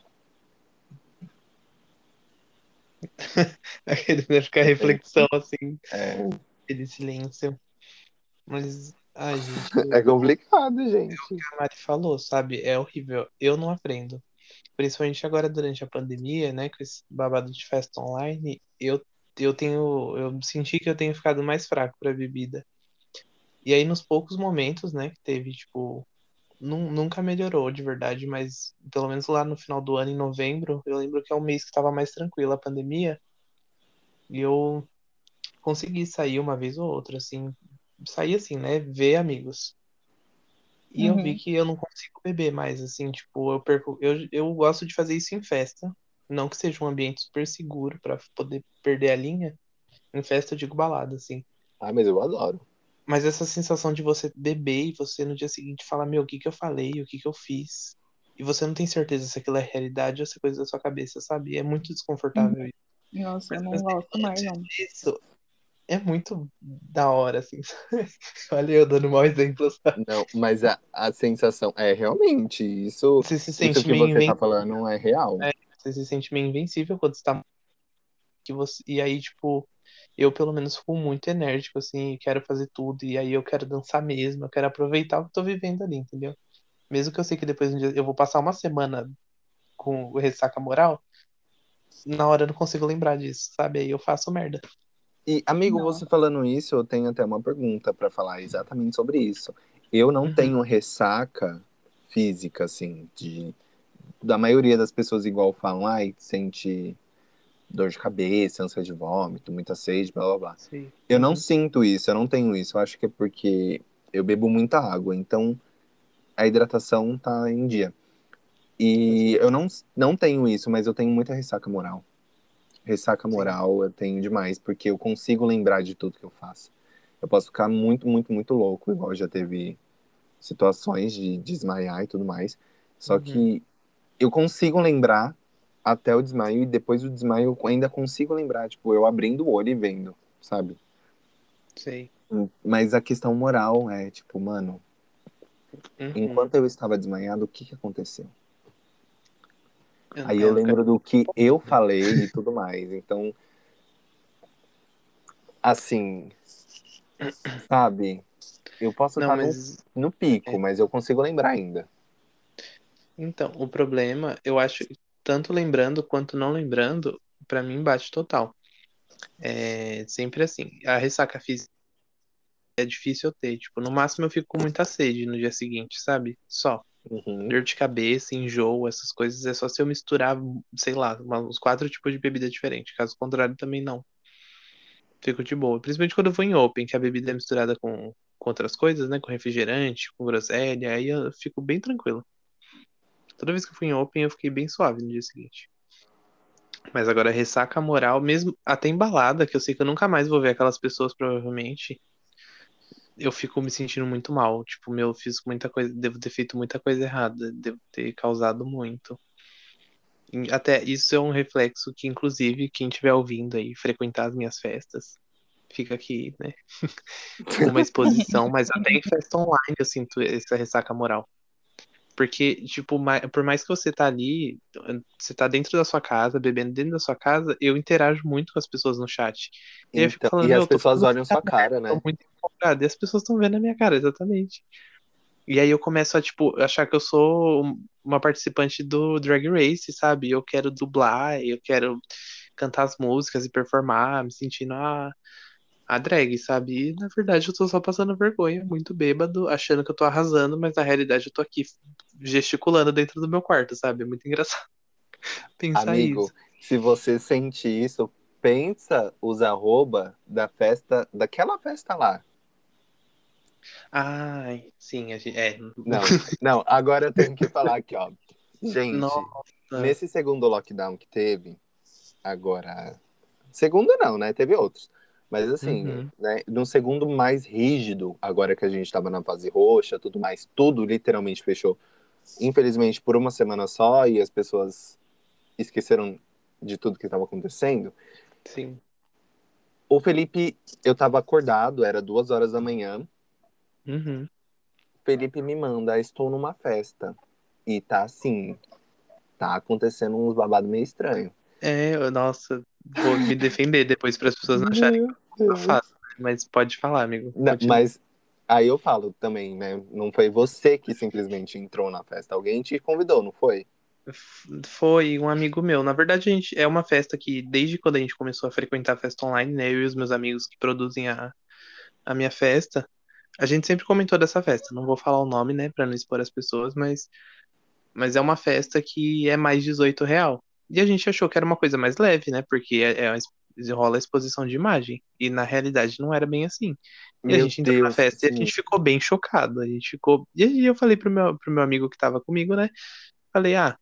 Aquele vai ficar reflexão assim, É, aquele silêncio. Mas, ai, gente, é complicado, gente. a Mari falou, sabe? É horrível. Eu não aprendo. Principalmente agora durante a pandemia, né? Com esse babado de festa online, eu, eu tenho. Eu senti que eu tenho ficado mais fraco pra bebida. E aí, nos poucos momentos, né, que teve, tipo. nun- Nunca melhorou de verdade, mas pelo menos lá no final do ano, em novembro, eu lembro que é um mês que estava mais tranquila a pandemia. E eu consegui sair uma vez ou outra, assim. Sair assim, né? Ver amigos. E eu vi Uhum. que eu não consigo beber mais, assim, tipo, eu perco. Eu, eu gosto de fazer isso em festa. Não que seja um ambiente super seguro pra poder perder a linha. Em festa eu digo balada, assim. Ah, mas eu adoro. Mas essa sensação de você beber e você no dia seguinte falar, meu, o que que eu falei, o que que eu fiz? E você não tem certeza se aquilo é realidade ou se é coisa da sua cabeça, sabe? É muito desconfortável isso. Nossa, eu não Mas, gosto mais, não. Isso é muito da hora, assim. Olha eu dando mau exemplo, sabe? Não, mas a, a sensação é realmente isso. Você se Isso sente que meio você tá invencível. falando é real. É, você se sente meio invencível quando você tá. Que você... E aí, tipo, eu pelo menos fico muito enérgico, assim, e quero fazer tudo. E aí eu quero dançar mesmo, eu quero aproveitar o que eu tô vivendo ali, entendeu? Mesmo que eu sei que depois um dia eu vou passar uma semana com o ressaca moral, na hora eu não consigo lembrar disso, sabe? Aí eu faço merda. E, amigo, Não. você falando isso, eu tenho até uma pergunta pra falar exatamente sobre isso. Eu não Uhum. tenho ressaca física, assim, de da maioria das pessoas igual falam, ai, sente dor de cabeça, ânsia de vômito, muita sede, blá blá blá. Sei. Eu não Uhum. sinto isso, eu não tenho isso. Eu acho que é porque eu bebo muita água, então a hidratação tá em dia. E eu não, não tenho isso, mas eu tenho muita ressaca moral. Ressaca moral eu tenho demais, porque eu consigo lembrar de tudo que eu faço. Eu posso ficar muito, muito, muito louco, igual já teve situações de desmaiar e tudo mais. Só Uhum. que eu consigo lembrar até o desmaio, e depois do desmaio eu ainda consigo lembrar, tipo, eu abrindo o olho e vendo, sabe? Sei. Mas a questão moral é, tipo, mano, Uhum. enquanto eu estava desmaiado, o que que aconteceu? Eu- Aí é, eu lembro do que eu falei e tudo mais. Então, assim, sabe? Eu posso Não, estar no, mas é. no pico, mas eu consigo lembrar ainda. Então, o problema, eu acho, tanto lembrando quanto não lembrando, pra mim bate total. É sempre assim. A ressaca física é difícil eu ter. Tipo, no máximo eu fico com muita sede no dia seguinte, sabe? Só. Uhum. Dor de cabeça, enjoo, essas coisas é só se eu misturar, sei lá, uns quatro tipos de bebida diferentes. Caso contrário, também não. Fico de boa. Principalmente quando eu vou em open, que a bebida é misturada com, com outras coisas, né? Com refrigerante, com groselha, aí eu fico bem tranquilo. Toda vez que eu fui em open, eu fiquei bem suave no dia seguinte. Mas agora ressaca moral, mesmo até embalada, que eu sei que eu nunca mais vou ver aquelas pessoas, provavelmente. Eu fico me sentindo muito mal. Tipo, meu, eu fiz muita coisa, devo ter feito muita coisa errada, devo ter causado muito. Até isso é um reflexo que, inclusive, quem estiver ouvindo aí frequentar as minhas festas, fica aqui, né? Uma exposição, mas até em festa online eu sinto essa ressaca moral. Porque, tipo, por mais que você tá ali, você tá dentro da sua casa, bebendo dentro da sua casa, eu interajo muito com as pessoas no chat. E aí eu fico Então, falando, e as pessoas olham sua cara, né? tô muito empolgado. E as pessoas estão vendo a minha cara, exatamente. E aí eu começo a, tipo, achar que eu sou um- uma participante do Drag Race, sabe? Eu quero dublar, eu quero cantar as músicas e performar, me sentindo a, a drag, sabe? E na verdade eu tô só passando vergonha, muito bêbado, achando que eu tô arrasando, mas na realidade eu tô aqui gesticulando dentro do meu quarto, sabe? É muito engraçado pensar Amigo, isso. se você sente isso, pensa os arroba da festa, daquela festa lá. Ai, sim, a gente, é. Não, não, agora eu tenho que falar aqui, ó. Gente, Nossa. nesse segundo lockdown que teve, agora. Segundo não, né? Teve outros. Mas assim, Uhum. né? No segundo mais rígido, agora que a gente tava na fase roxa, tudo mais, tudo literalmente fechou. Infelizmente, por uma semana só, e as pessoas esqueceram de tudo que estava acontecendo. Sim. O Felipe, eu tava acordado, era duas horas da manhã. Uhum. Felipe me manda, estou numa festa. E tá assim, tá acontecendo uns babados meio estranho. É, eu- nossa, vou me defender depois para as pessoas não acharem que eu faço, né? mas pode falar, amigo. Não, mas aí eu falo também, né? Não foi você que simplesmente entrou na festa. Alguém te convidou, não foi? Foi um amigo meu. Na verdade, a gente é uma festa que, desde quando a gente começou a frequentar a festa online, né? Eu e os meus amigos que produzem a, a minha festa, a gente sempre comentou dessa festa. Não vou falar o nome, né, para não expor as pessoas, mas, mas é uma festa que é mais 18 real. E a gente achou que era uma coisa mais leve, né? Porque é, é uma rola a exposição de imagem. E na realidade não era bem assim. E a Meu gente entrou na Deus, festa e a gente ficou bem chocado. A gente ficou. E aí eu falei pro meu, pro meu amigo que tava comigo, né? Falei, ah,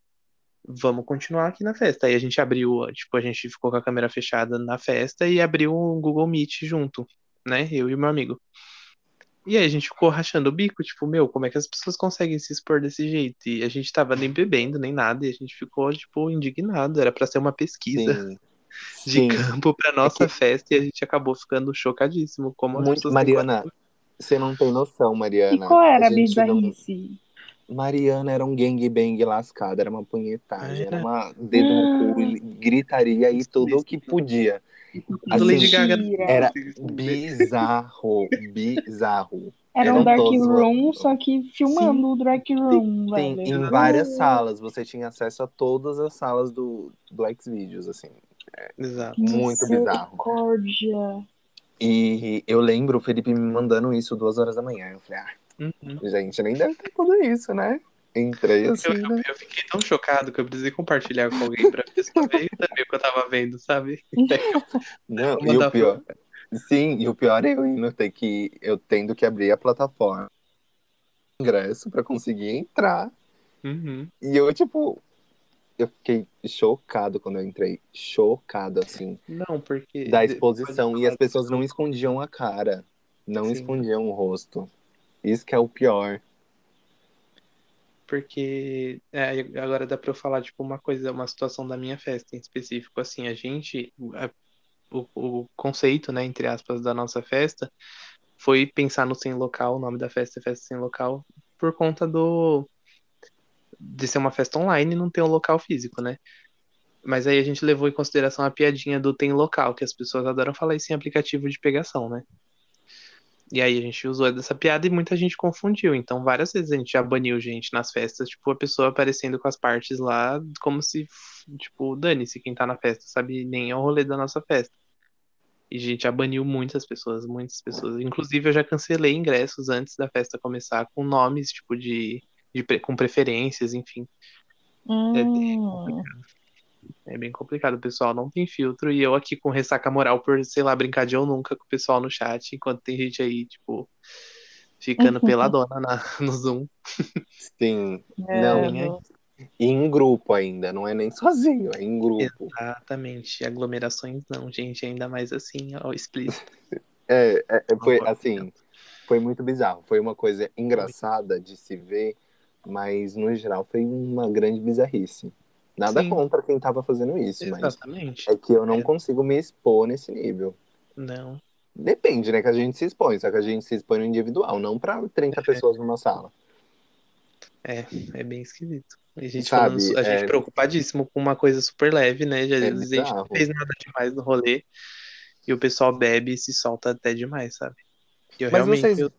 vamos continuar aqui na festa. Aí a gente abriu, tipo, a gente ficou com a câmera fechada na festa e abriu um Google Meet junto, né? Eu e o meu amigo. E aí a gente ficou rachando o bico, tipo, meu, como é que as pessoas conseguem se expor desse jeito? E a gente tava nem bebendo, nem nada, e a gente ficou, tipo, indignado. Era pra ser uma pesquisa Sim. De Sim. campo pra nossa que- festa e a gente acabou ficando chocadíssimo. Como Muito, Mariana, você não tem noção, E Mariana. qual era a não- bizarrice? Mariana era um gangbang lascado, era uma punhetagem, Era. era uma dedo no cu, e gritaria e tudo o que podia. Assim, Lady Gaga. Mentira. Era bizarro, bizarro. Era um não dark room, só que filmando o dark room, Sim, velho. em várias salas, você tinha acesso a todas as salas do, do Xvideos, assim. Exato. muito bizarro. E eu lembro o Felipe me mandando isso duas horas da manhã. Eu falei, ah, Uhum. gente, nem deve ter tudo isso, né? Entrei assim, Eu, né? eu fiquei tão chocado que eu precisei compartilhar com alguém pra pessoa ver também o que eu tava vendo, sabe? Não, e o pior. Sim, e o pior é eu indo ter que. Eu tendo que abrir a plataforma ingresso pra conseguir entrar. Uhum. E eu, tipo. Eu fiquei chocado quando eu entrei. Chocado, assim. Não, porque. Da exposição. E as pessoas não escondiam a cara. Não Sim. escondiam o rosto. Isso que é o pior. Porque é, agora dá pra eu falar, tipo, uma coisa, uma situação da minha festa em específico. Assim, a gente. a- o, o conceito, né, entre aspas, da nossa festa foi pensar no sem local, o nome da festa é Festa Sem Local, por conta do. De ser uma festa online e não ter um local físico, né? Mas aí a gente levou em consideração a piadinha do tem local, que as pessoas adoram falar isso em aplicativo de pegação, né? E aí a gente usou dessa piada e muita gente confundiu. Então, várias vezes a gente já baniu gente nas festas, tipo, a pessoa aparecendo com as partes lá, como se, tipo, dane-se quem tá na festa, sabe? Nem é o rolê da nossa festa. E a gente já baniu muitas pessoas, muitas pessoas. Inclusive, eu já cancelei ingressos antes da festa começar com nomes, tipo, de, de com preferências, enfim. É bem Hum, complicado. É bem complicado, o pessoal não tem filtro. E eu aqui com ressaca moral por, sei lá, brincar de eu nunca com o pessoal no chat, enquanto tem gente aí, tipo, ficando peladona na, no Zoom. Sim. é, Não. E em grupo ainda, não é nem sozinho, é em grupo. Exatamente. Aglomerações não, gente, ainda mais assim, ó, explícito. É, é, é, foi assim, foi muito bizarro. Foi uma coisa engraçada de se ver, mas no geral foi uma grande bizarrice. Nada Sim. contra quem tava fazendo isso, mas Exatamente. é que eu não É. consigo me expor nesse nível. Não. Depende, né, que a gente se expõe, só que a gente se expõe no individual, não pra 30 pessoas numa sala. É, é bem esquisito. A gente Sabe, falando, a gente é- preocupadíssimo com uma coisa super leve, né? Já, É a gente não fez nada demais no rolê e o pessoal bebe e se solta até demais, sabe? Eu Mas realmente. vocês- eu-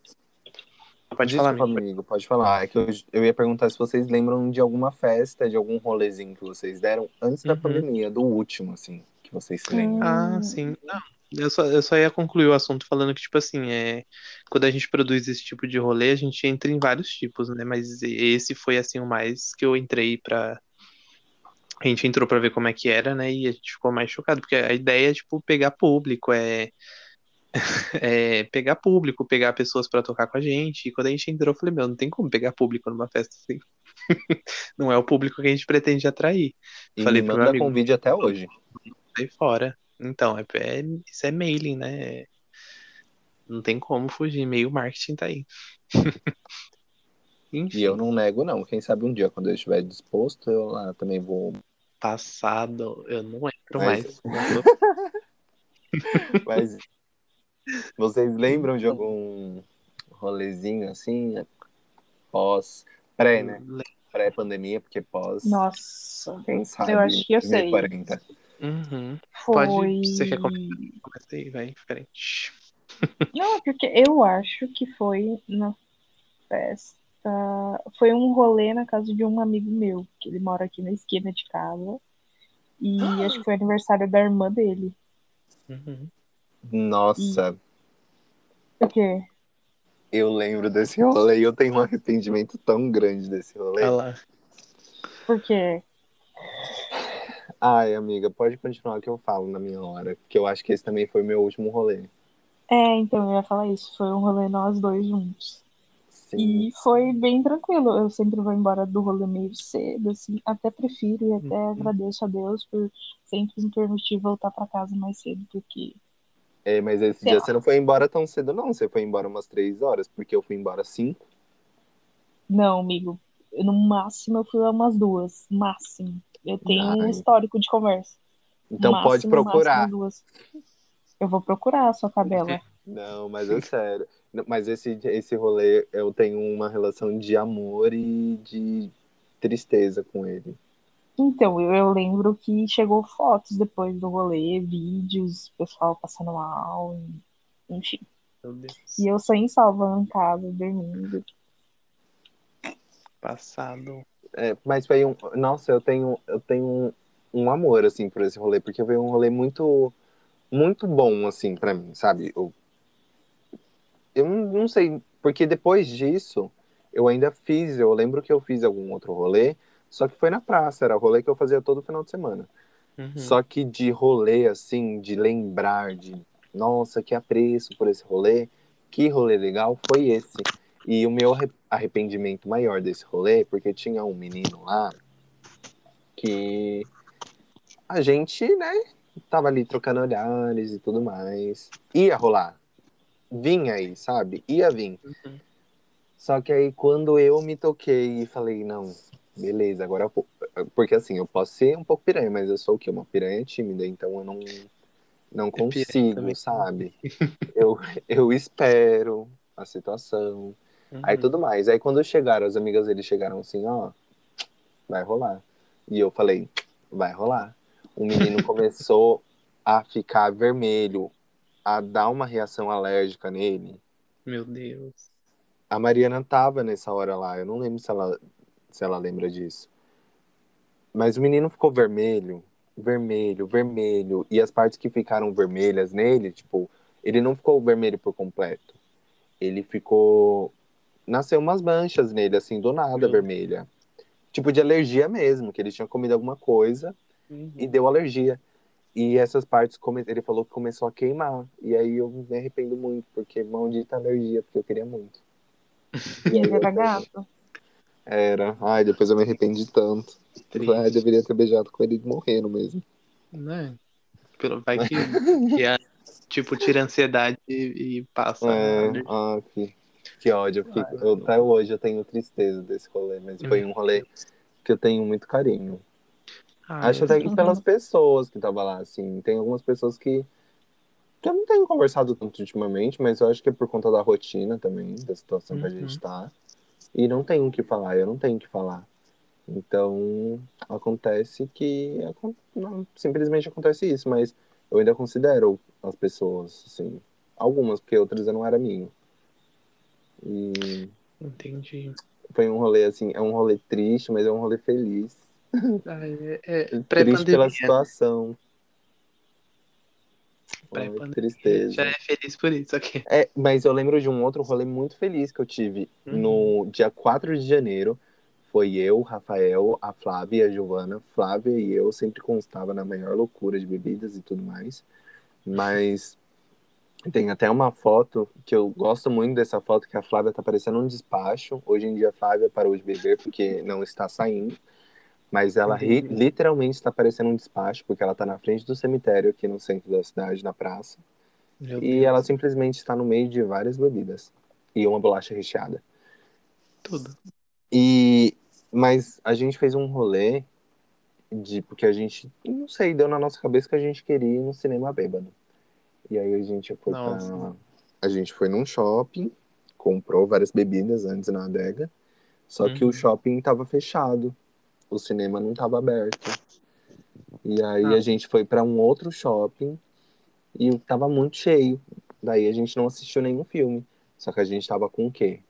Pode falar, Desculpa, amigo. amigo, pode falar. É que eu, eu ia perguntar se vocês lembram de alguma festa, de algum rolezinho que vocês deram antes da Uhum. pandemia, do último, assim, que vocês se lembram. Ah, Hum. sim. Não, eu só, eu só ia concluir o assunto falando que, tipo assim, é, quando a gente produz esse tipo de rolê, a gente entra em vários tipos, né? Mas esse foi, assim, o mais que eu entrei pra. A gente entrou pra ver como é que era, né? E a gente ficou mais chocado, porque a ideia é, tipo, pegar público, é. É pegar público, pegar pessoas pra tocar com a gente. E quando a gente entrou, eu falei, meu, não tem como pegar público numa festa assim. Não é o público que a gente pretende atrair. E Falei pro meu manda amigo. convite até hoje. Aí fora. Então, é, é- isso é mailing, né? Não tem como fugir. Meio marketing tá aí. E eu não nego, não. Quem sabe um dia, quando eu estiver disposto, eu lá também vou. passado, eu não entro Mas- mais. Mas vocês lembram de algum rolezinho assim? Pós. Pré, né? Pré-pandemia, porque pós. Nossa, Quem sabe? eu acho que eu sei. 2040. Uhum. foi. Pode- você quer Começa aí, vai, frente. Não, porque eu acho que foi na festa. Foi um rolê na casa de um amigo meu, que ele mora aqui na esquina de casa. E acho que foi aniversário da irmã dele. Uhum. Nossa, Por quê? eu lembro desse rolê e eu tenho um arrependimento tão grande desse rolê. Olha lá. Por quê? Ai, amiga, pode continuar que eu falo na minha hora. Porque eu acho que esse também foi meu último rolê. É, então eu ia falar isso. Foi um rolê nós dois juntos. Sim. E foi bem tranquilo. Eu sempre vou embora do rolê meio cedo, assim. Até prefiro e até Uhum. agradeço a Deus por sempre me permitir voltar pra casa mais cedo, porque É, mas esse Sei dia lá. você não foi embora tão cedo, não. Você foi embora umas três horas, porque eu fui embora cinco. Não, amigo. Eu, no máximo eu fui umas duas. Máximo. Eu tenho um Ai. histórico de conversa. Então Máximo, pode procurar. duas. Eu vou procurar a sua cadela. Não, mas é sério. Mas esse, esse rolê, eu tenho uma relação de amor e de tristeza com ele. Então, eu, eu lembro que chegou fotos depois do rolê, vídeos, pessoal passando mal, e- enfim. E eu sem salva em casa, dormindo. Passado. É, mas foi um. Nossa, eu tenho, eu tenho um, um amor, assim, por esse rolê, porque foi um rolê muito, muito bom, assim, pra mim, sabe? Eu, eu não não sei, porque depois disso, eu ainda fiz, eu lembro que eu fiz algum outro rolê, só que foi na praça, era o rolê que eu fazia todo final de semana. Uhum. Só que de rolê, assim, de lembrar, de nossa, que apreço por esse rolê, que rolê legal, foi esse. E o meu arre- arrependimento maior desse rolê, porque tinha um menino lá que a gente, né, tava ali trocando olhares e tudo mais. Ia rolar. Vinha aí, sabe? Ia vir. Uhum. Só que aí quando eu me toquei e falei, não, beleza, agora. Porque assim, eu posso ser um pouco piranha, mas eu sou o quê? Uma piranha tímida, então eu não, não É consigo, sabe? eu, eu espero a situação. Aí Uhum. tudo mais. Aí quando chegaram, as amigas dele chegaram assim, ó, vai rolar. E eu falei, vai rolar. O menino começou a ficar vermelho, a dar uma reação alérgica nele. Meu Deus. A Mariana tava nessa hora lá. Eu não lembro se ela, se ela lembra disso. Mas o menino ficou vermelho, vermelho, vermelho. E as partes que ficaram vermelhas nele, tipo, ele não ficou vermelho por completo. Ele ficou. Nasceu umas manchas nele, assim, do nada, Meu. vermelha. Tipo de alergia mesmo, que ele tinha comido alguma coisa Uhum. e deu alergia. E essas partes, come- ele falou que começou a queimar. E aí eu me arrependo muito, porque maldita alergia, porque eu queria muito. E Ele era gato. Era. Ai, depois eu me arrependi tanto. Triste. Ai, deveria ter beijado com ele morrendo mesmo. Né? Pelo, vai que, que a, tipo, tira a ansiedade e, e passa. É, ah, fi. que ódio. Eu fico- eu- até hoje eu tenho tristeza desse rolê, mas foi um rolê que eu tenho muito carinho. Ah, Acho até que pelas pessoas que estavam lá, assim. Tem algumas pessoas que, que eu não tenho conversado tanto ultimamente, mas eu acho que é por conta da rotina também, da situação que a Uhum. gente tá. E não tenho o que falar, eu não tenho o que falar. Então, acontece que não, simplesmente acontece isso, mas eu ainda considero as pessoas, assim, algumas, porque outras eu não era minha. E Entendi. foi um rolê, assim, é um rolê triste, mas é um rolê feliz. Ah, é, é Triste pela situação. Pré-pandemia. tristeza. Já é feliz por isso aqui. É, mas eu lembro de um outro rolê muito feliz que eu tive Uhum. no dia 4 de janeiro. Foi eu, Rafael, a Flávia e a Giovana. Flávia e eu sempre constava na maior loucura de bebidas e tudo mais. Mas tem até uma foto que eu gosto muito dessa foto, que a Flávia tá parecendo um despacho. Hoje em dia a Flávia parou de beber porque não está saindo. Mas ela ri- Uhum. literalmente está parecendo um despacho, porque ela tá na frente do cemitério aqui no centro da cidade, na praça. Meu E Deus. ela simplesmente está no meio de várias bebidas. E uma bolacha recheada. Tudo. E mas a gente fez um rolê de porque a gente, não sei, deu na nossa cabeça que a gente queria ir no cinema bêbado. E aí a gente foi pra, a gente foi num shopping, comprou várias bebidas antes na adega. Só que Uhum. o shopping tava fechado. O cinema não tava aberto. E aí Ah. a gente foi pra um outro shopping e tava muito cheio. Daí a gente não assistiu nenhum filme. Só que a gente tava com o quê?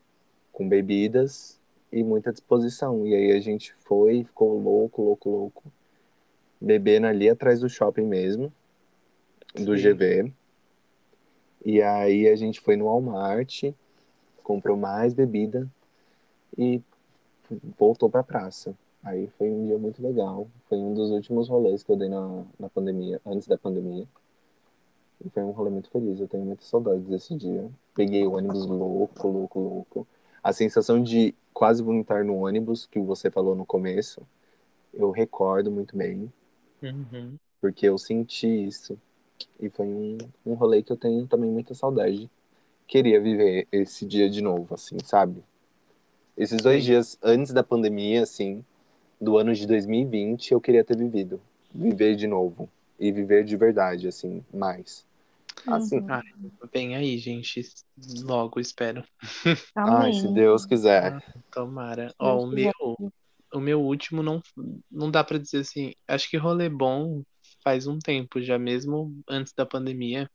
Com bebidas e muita disposição. E aí a gente foi, ficou louco, louco, louco. Bebendo ali atrás do shopping mesmo, do Sim. GV. E aí a gente foi no Walmart, comprou mais bebida e voltou pra praça. Aí foi um dia muito legal. Foi um dos últimos rolês que eu dei na, na pandemia, antes da pandemia. E foi um rolê muito feliz. Eu tenho muita saudade desse dia. Peguei o ônibus louco, louco, louco. A sensação de quase vomitar no ônibus, que você falou no começo, eu recordo muito bem, Uhum. porque eu senti isso. E foi um, um rolê que eu tenho também muita saudade. Queria viver esse dia de novo, assim, sabe? Esses dois dias antes da pandemia, assim, do ano de 2020, eu queria ter vivido. Viver de novo. E viver de verdade, assim, mais. Assim, Uhum. Ah, Vem aí, gente. Logo, espero. ai, se Deus quiser. Tomara. Deus Ó, o quiser. meu, o meu último não, não dá pra dizer assim. Acho que rolê bom faz um tempo já, mesmo antes da pandemia.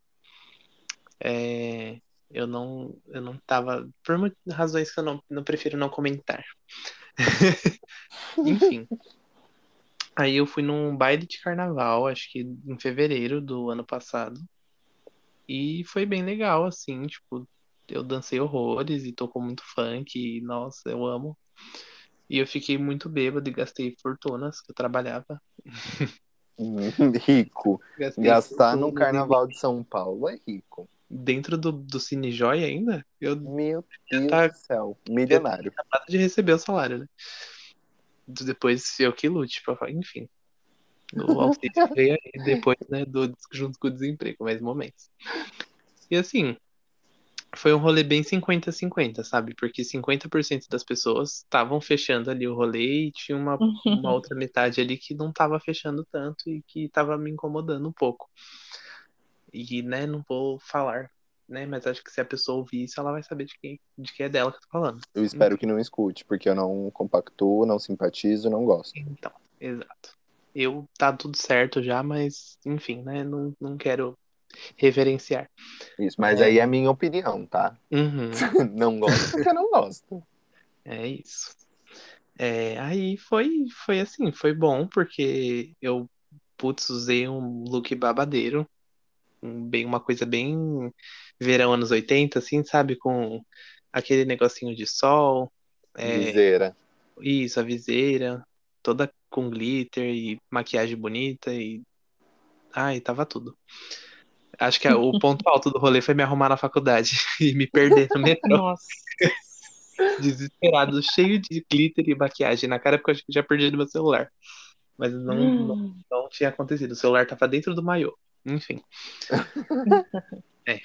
É, eu não, eu não tava, por muitas razões que eu não, não prefiro não comentar. Enfim. Aí eu fui num baile de carnaval, acho que em fevereiro do ano passado. E foi bem legal, assim, tipo, eu dancei horrores e tocou muito funk, e nossa, eu amo. E eu fiquei muito bêbado e gastei fortunas que eu trabalhava. Rico. Gastei Gastar no carnaval de São Paulo é rico. Dentro do, do Cine Joy ainda, eu Meu Deus tá- do céu. Milionário. acabado de receber o salário, né? Depois eu que lute, pra- enfim. O auxílio veio aí depois, né, do, junto com o desemprego, mais momentos. E assim, foi um rolê bem 50-50, sabe? Porque 50% das pessoas estavam fechando ali o rolê e tinha uma, uma outra metade ali que não tava fechando tanto e que tava me incomodando um pouco. E, né, não vou falar, né? Mas acho que se a pessoa ouvir isso, ela vai saber de quem, de quem é dela que eu tô falando. Eu espero que não escute, porque eu não compactuo, não simpatizo, não gosto. Então, exato. Eu tá tudo certo já, mas enfim, né? Não, não quero reverenciar. Isso, mas É. aí é a minha opinião, tá? Uhum. Não gosto porque não gosto. É isso. É, aí foi, foi assim, foi bom, porque eu, putz, usei um look babadeiro, um- bem, uma coisa bem verão anos 80, assim, sabe? Com aquele negocinho de sol, é, Viseira. isso, a viseira, toda com glitter e maquiagem bonita e. Ai, tava tudo. Acho que o ponto alto do rolê foi me arrumar na faculdade e me perder no metrô. Nossa. desesperado, cheio de glitter e maquiagem na cara, porque eu acho que já perdi meu celular. Mas não, não, não tinha acontecido. O celular tava dentro do maiô. Enfim. É.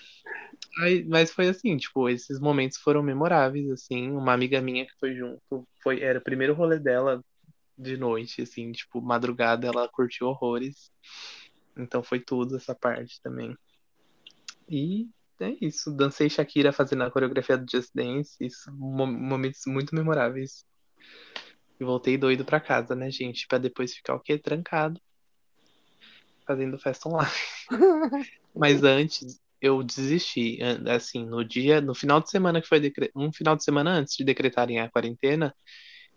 Aí, mas foi assim, tipo, esses momentos foram memoráveis, assim. Uma amiga minha que foi junto, foi, era o primeiro rolê dela de noite, assim, tipo, madrugada, ela curtiu horrores. Então foi tudo essa parte também. E é isso. Dancei Shakira fazendo a coreografia do Just Dance. Isso, mo- momentos muito memoráveis. E voltei doido pra casa, né, gente? Pra depois ficar o quê? Trancado. Fazendo festa online. Mas antes, eu desisti. Assim, no dia, no final de semana que foi decre... um final de semana antes de decretarem a quarentena,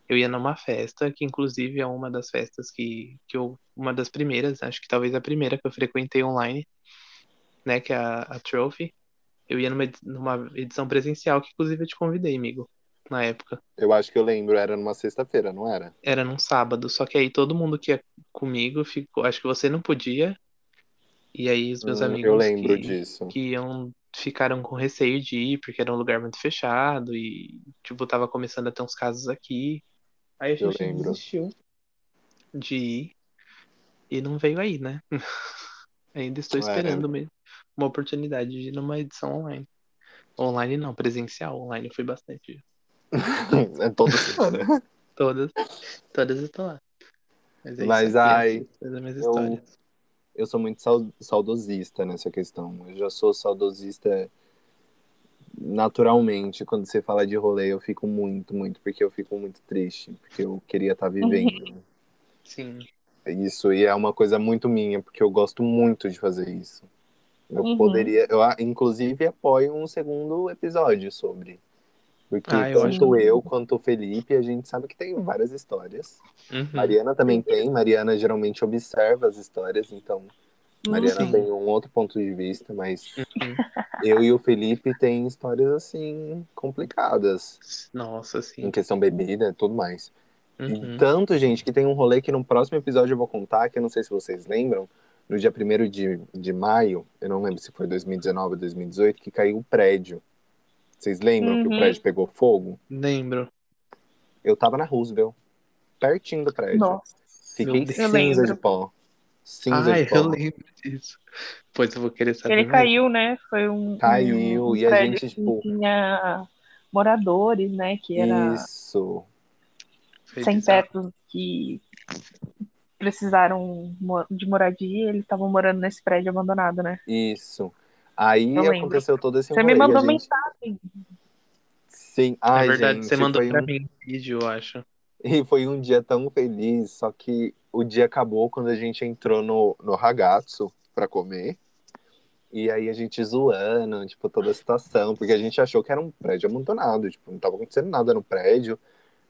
eu ia numa festa, que inclusive é uma das festas que, que eu, uma das primeiras, acho que talvez a primeira que eu frequentei online, né, que é a, a Trophy. Eu ia numa, numa edição presencial, que inclusive eu te convidei, amigo, na época. Eu acho que eu lembro, era numa sexta-feira, não era? Era num sábado, só que aí todo mundo que ia comigo ficou. Acho que você não podia. E aí os meus Hum, amigos eu lembro que, disso. que iam ficaram com receio de ir, porque era um lugar muito fechado e, tipo, tava começando a ter uns casos aqui. Aí a gente desistiu de ir e não veio aí, né? Ainda estou É. esperando uma, uma oportunidade de ir numa edição online. Online não, presencial. Online foi bastante. É toda semana. Todas, todas estão lá. Mas é Mas, ai, eu- histórias. Eu sou muito sau- saudosista nessa questão. Eu já sou saudosista naturalmente. Quando você fala de rolê, eu fico muito, muito, porque eu fico muito triste, porque eu queria estar vivendo. Sim. Isso, e é uma coisa muito minha, porque eu gosto muito de fazer isso. Eu Uhum. poderia, eu a- inclusive apoio um segundo episódio sobre. Porque Ah, eu tanto acho- eu quanto o Felipe, a gente sabe que tem várias histórias. Uhum. Mariana também tem, Mariana geralmente observa as histórias, então Mariana Sim. tem um outro ponto de vista, mas Uhum. eu e o Felipe tem histórias assim complicadas. Nossa, Em sim. questão bebida e tudo mais. Uhum. E tanto, gente, que tem um rolê que no próximo episódio eu vou contar, que eu não sei se vocês lembram, no dia 1 de, de maio, eu não lembro se foi 2019 ou 2018, que caiu o prédio. Vocês lembram que o Uhum. prédio pegou fogo? Lembro. Eu tava na Roosevelt, pertinho do prédio. Nossa. Fiquei cinza de pó. Cinza Ai, de pó. eu lembro disso. Pois eu vou querer saber Ele mais. caiu, né? Foi um, Caiu, um e a gente, tipo- tinha moradores, né? Que era Isso. Sem teto que precisaram de moradia, eles estavam morando nesse prédio abandonado, né? Isso. Aí aconteceu todo esse Você me mandou gente- mensagem. Sim. Na Ai, verdade, gente, você mandou pra um... mim um vídeo, eu acho. E foi um dia tão feliz, só que o dia acabou quando a gente entrou no, no ragazzo pra comer. E aí a gente zoando, tipo, toda a situação, porque a gente achou que era um prédio abandonado, tipo, não tava acontecendo nada no prédio,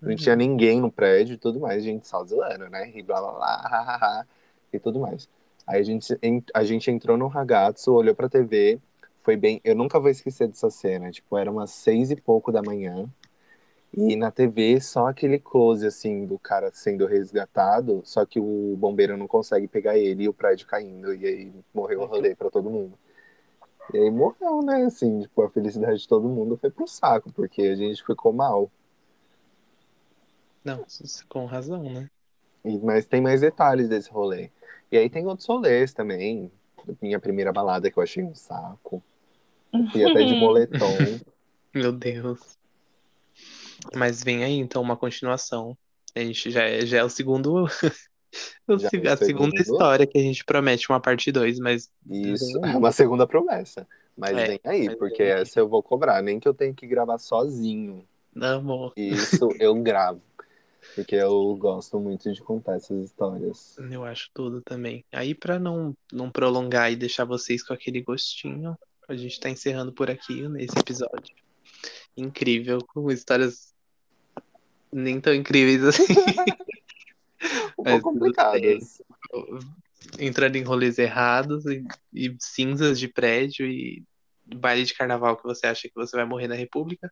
não Uhum. tinha ninguém no prédio e tudo mais, a gente só zoando, né? E blá blá blá, ha, ha, ha, e tudo mais. Aí a gente, en- a gente entrou no ragazzo, olhou pra TV, foi bem. Eu nunca vou esquecer dessa cena, tipo, era umas seis e pouco da manhã. E na TV, só aquele close, assim, do cara sendo resgatado, só que o bombeiro não consegue pegar ele e o prédio caindo, e aí morreu o rolê pra todo mundo. E aí morreu, né, assim, tipo, a felicidade de todo mundo foi pro saco, porque a gente ficou mal. Não, com razão, né? E- Mas tem mais detalhes desse rolê. E aí tem outros rolês também. Minha primeira balada que eu achei um saco. Fui até de moletom. Meu Deus. Mas vem aí, então, uma continuação. A gente já é, já é o segundo. o é a segunda segundo. história que a gente promete uma parte 2, mas Isso é uma segunda promessa. Mas É, vem aí, mas porque vem aí. essa eu vou cobrar. Nem que eu tenha que gravar sozinho. amor. Isso eu gravo. Porque eu gosto muito de contar essas histórias. Eu acho tudo também. Aí, pra não, não prolongar e deixar vocês com aquele gostinho, a gente tá encerrando por aqui nesse episódio. Incrível, com histórias nem tão incríveis assim. Um pouco complicadas. Entrando em rolês errados e, e cinzas de prédio e baile de carnaval que você acha que você vai morrer na República.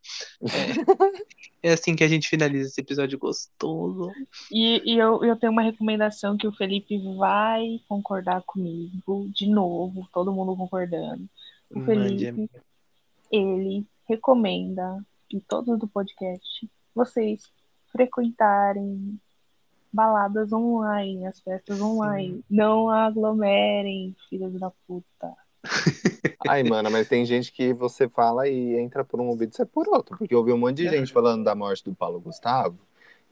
É, é assim que a gente finaliza esse episódio gostoso. E, e eu, eu tenho uma recomendação que o Felipe vai concordar comigo de novo, todo mundo concordando. O Mande, Felipe, ele recomenda em todos do podcast vocês frequentarem baladas online, as festas online. Não aglomerem, filhos da puta. Ai, mano, mas tem gente que você fala e entra por um ouvido e sai por outro. Porque eu ouvi um monte de É. gente falando da morte do Paulo Gustavo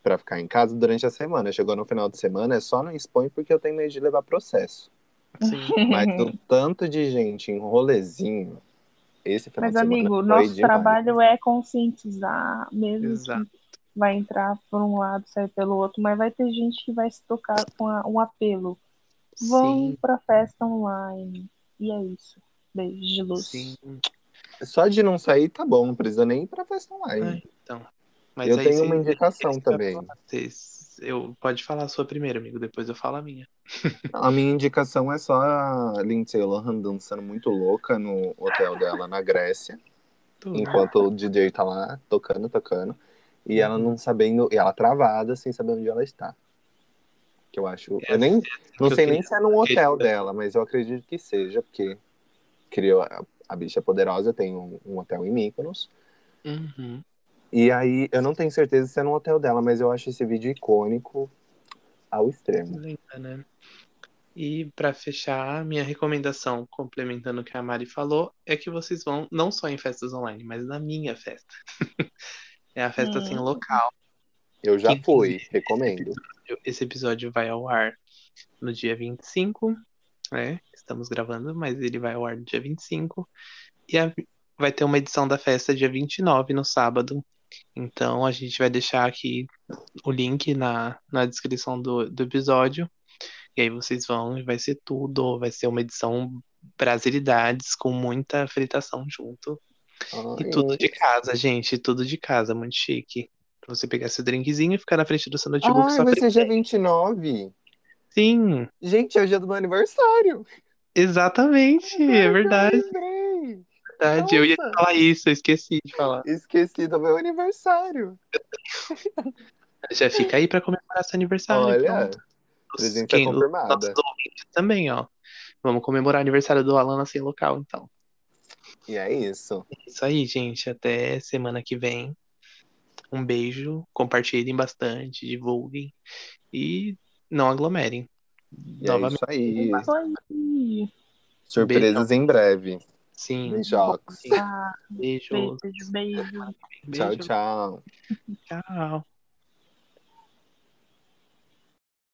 pra ficar em casa durante a semana. Chegou no final de semana, é só não expõe porque eu tenho medo de levar processo. Sim. Mas o tanto de gente em rolezinho, esse final Mas, de semana amigo, nosso demais. trabalho é conscientizar, mesmo Exato. que vai entrar por um lado, sair pelo outro, mas vai ter gente que vai se tocar com a- um apelo. Vão Sim, pra festa online. E é isso. Beijo de luz. sim. Só de não sair tá bom, não precisa nem ir pra festa online. Ai, então. Mas eu aí tenho uma indicação também. vocês- eu, pode falar a sua primeiro, amigo, depois eu falo a minha. A minha indicação é só a Lindsay Lohan dançando muito louca no hotel dela na Grécia, Tudo. enquanto o DJ tá lá tocando, tocando, e ela não sabendo, e ela travada sem saber onde ela está. Que eu acho, eu nem, não eu sei nem se é num hotel dela, mas eu acredito que seja, porque criou a, a bicha poderosa tem um, um hotel em Mykonos. Uhum. E aí, eu não tenho certeza se é no hotel dela, mas eu acho esse vídeo icônico ao extremo. Lembra, né? E pra fechar, minha recomendação, complementando o que a Mari falou, é que vocês vão não só em festas online, mas na minha festa. é a festa assim Hum. local. Eu já Quem fui, quiser. recomendo. Esse episódio vai ao ar no dia 25, né? Estamos gravando, mas ele vai ao ar no dia 25. E a- vai ter uma edição da festa dia 29, no sábado. Então a gente vai deixar aqui o link na, na descrição do, do episódio. E aí vocês vão e vai ser tudo. Vai ser uma edição Brasilidades com muita fritação junto. E Ai, tudo de casa, gente. Tudo de casa, muito chique. Pra você pegar seu drinkzinho e ficar na frente do seu notebook só vai ser dia fritando. 29. Sim, Gente, é o dia do meu aniversário. exatamente. É verdade, verdade. Eu ia falar isso, eu esqueci de falar. Esqueci do meu aniversário. Já fica aí pra comemorar seu aniversário. Olha, pronto. presença Quem- confirmada. Nossos ouvintes também, ó. Vamos comemorar o aniversário do Alan assim local, então. E é isso. Isso aí, gente. Até semana que vem. Um beijo. Compartilhem bastante, divulguem. E não aglomerem. E é Novamente. isso aí. Isso aí. Surpresas em breve. Sim. Beijocos. Ah, Beijos. beijo, beijo. Tchau, Beijo. tchau. Tchau.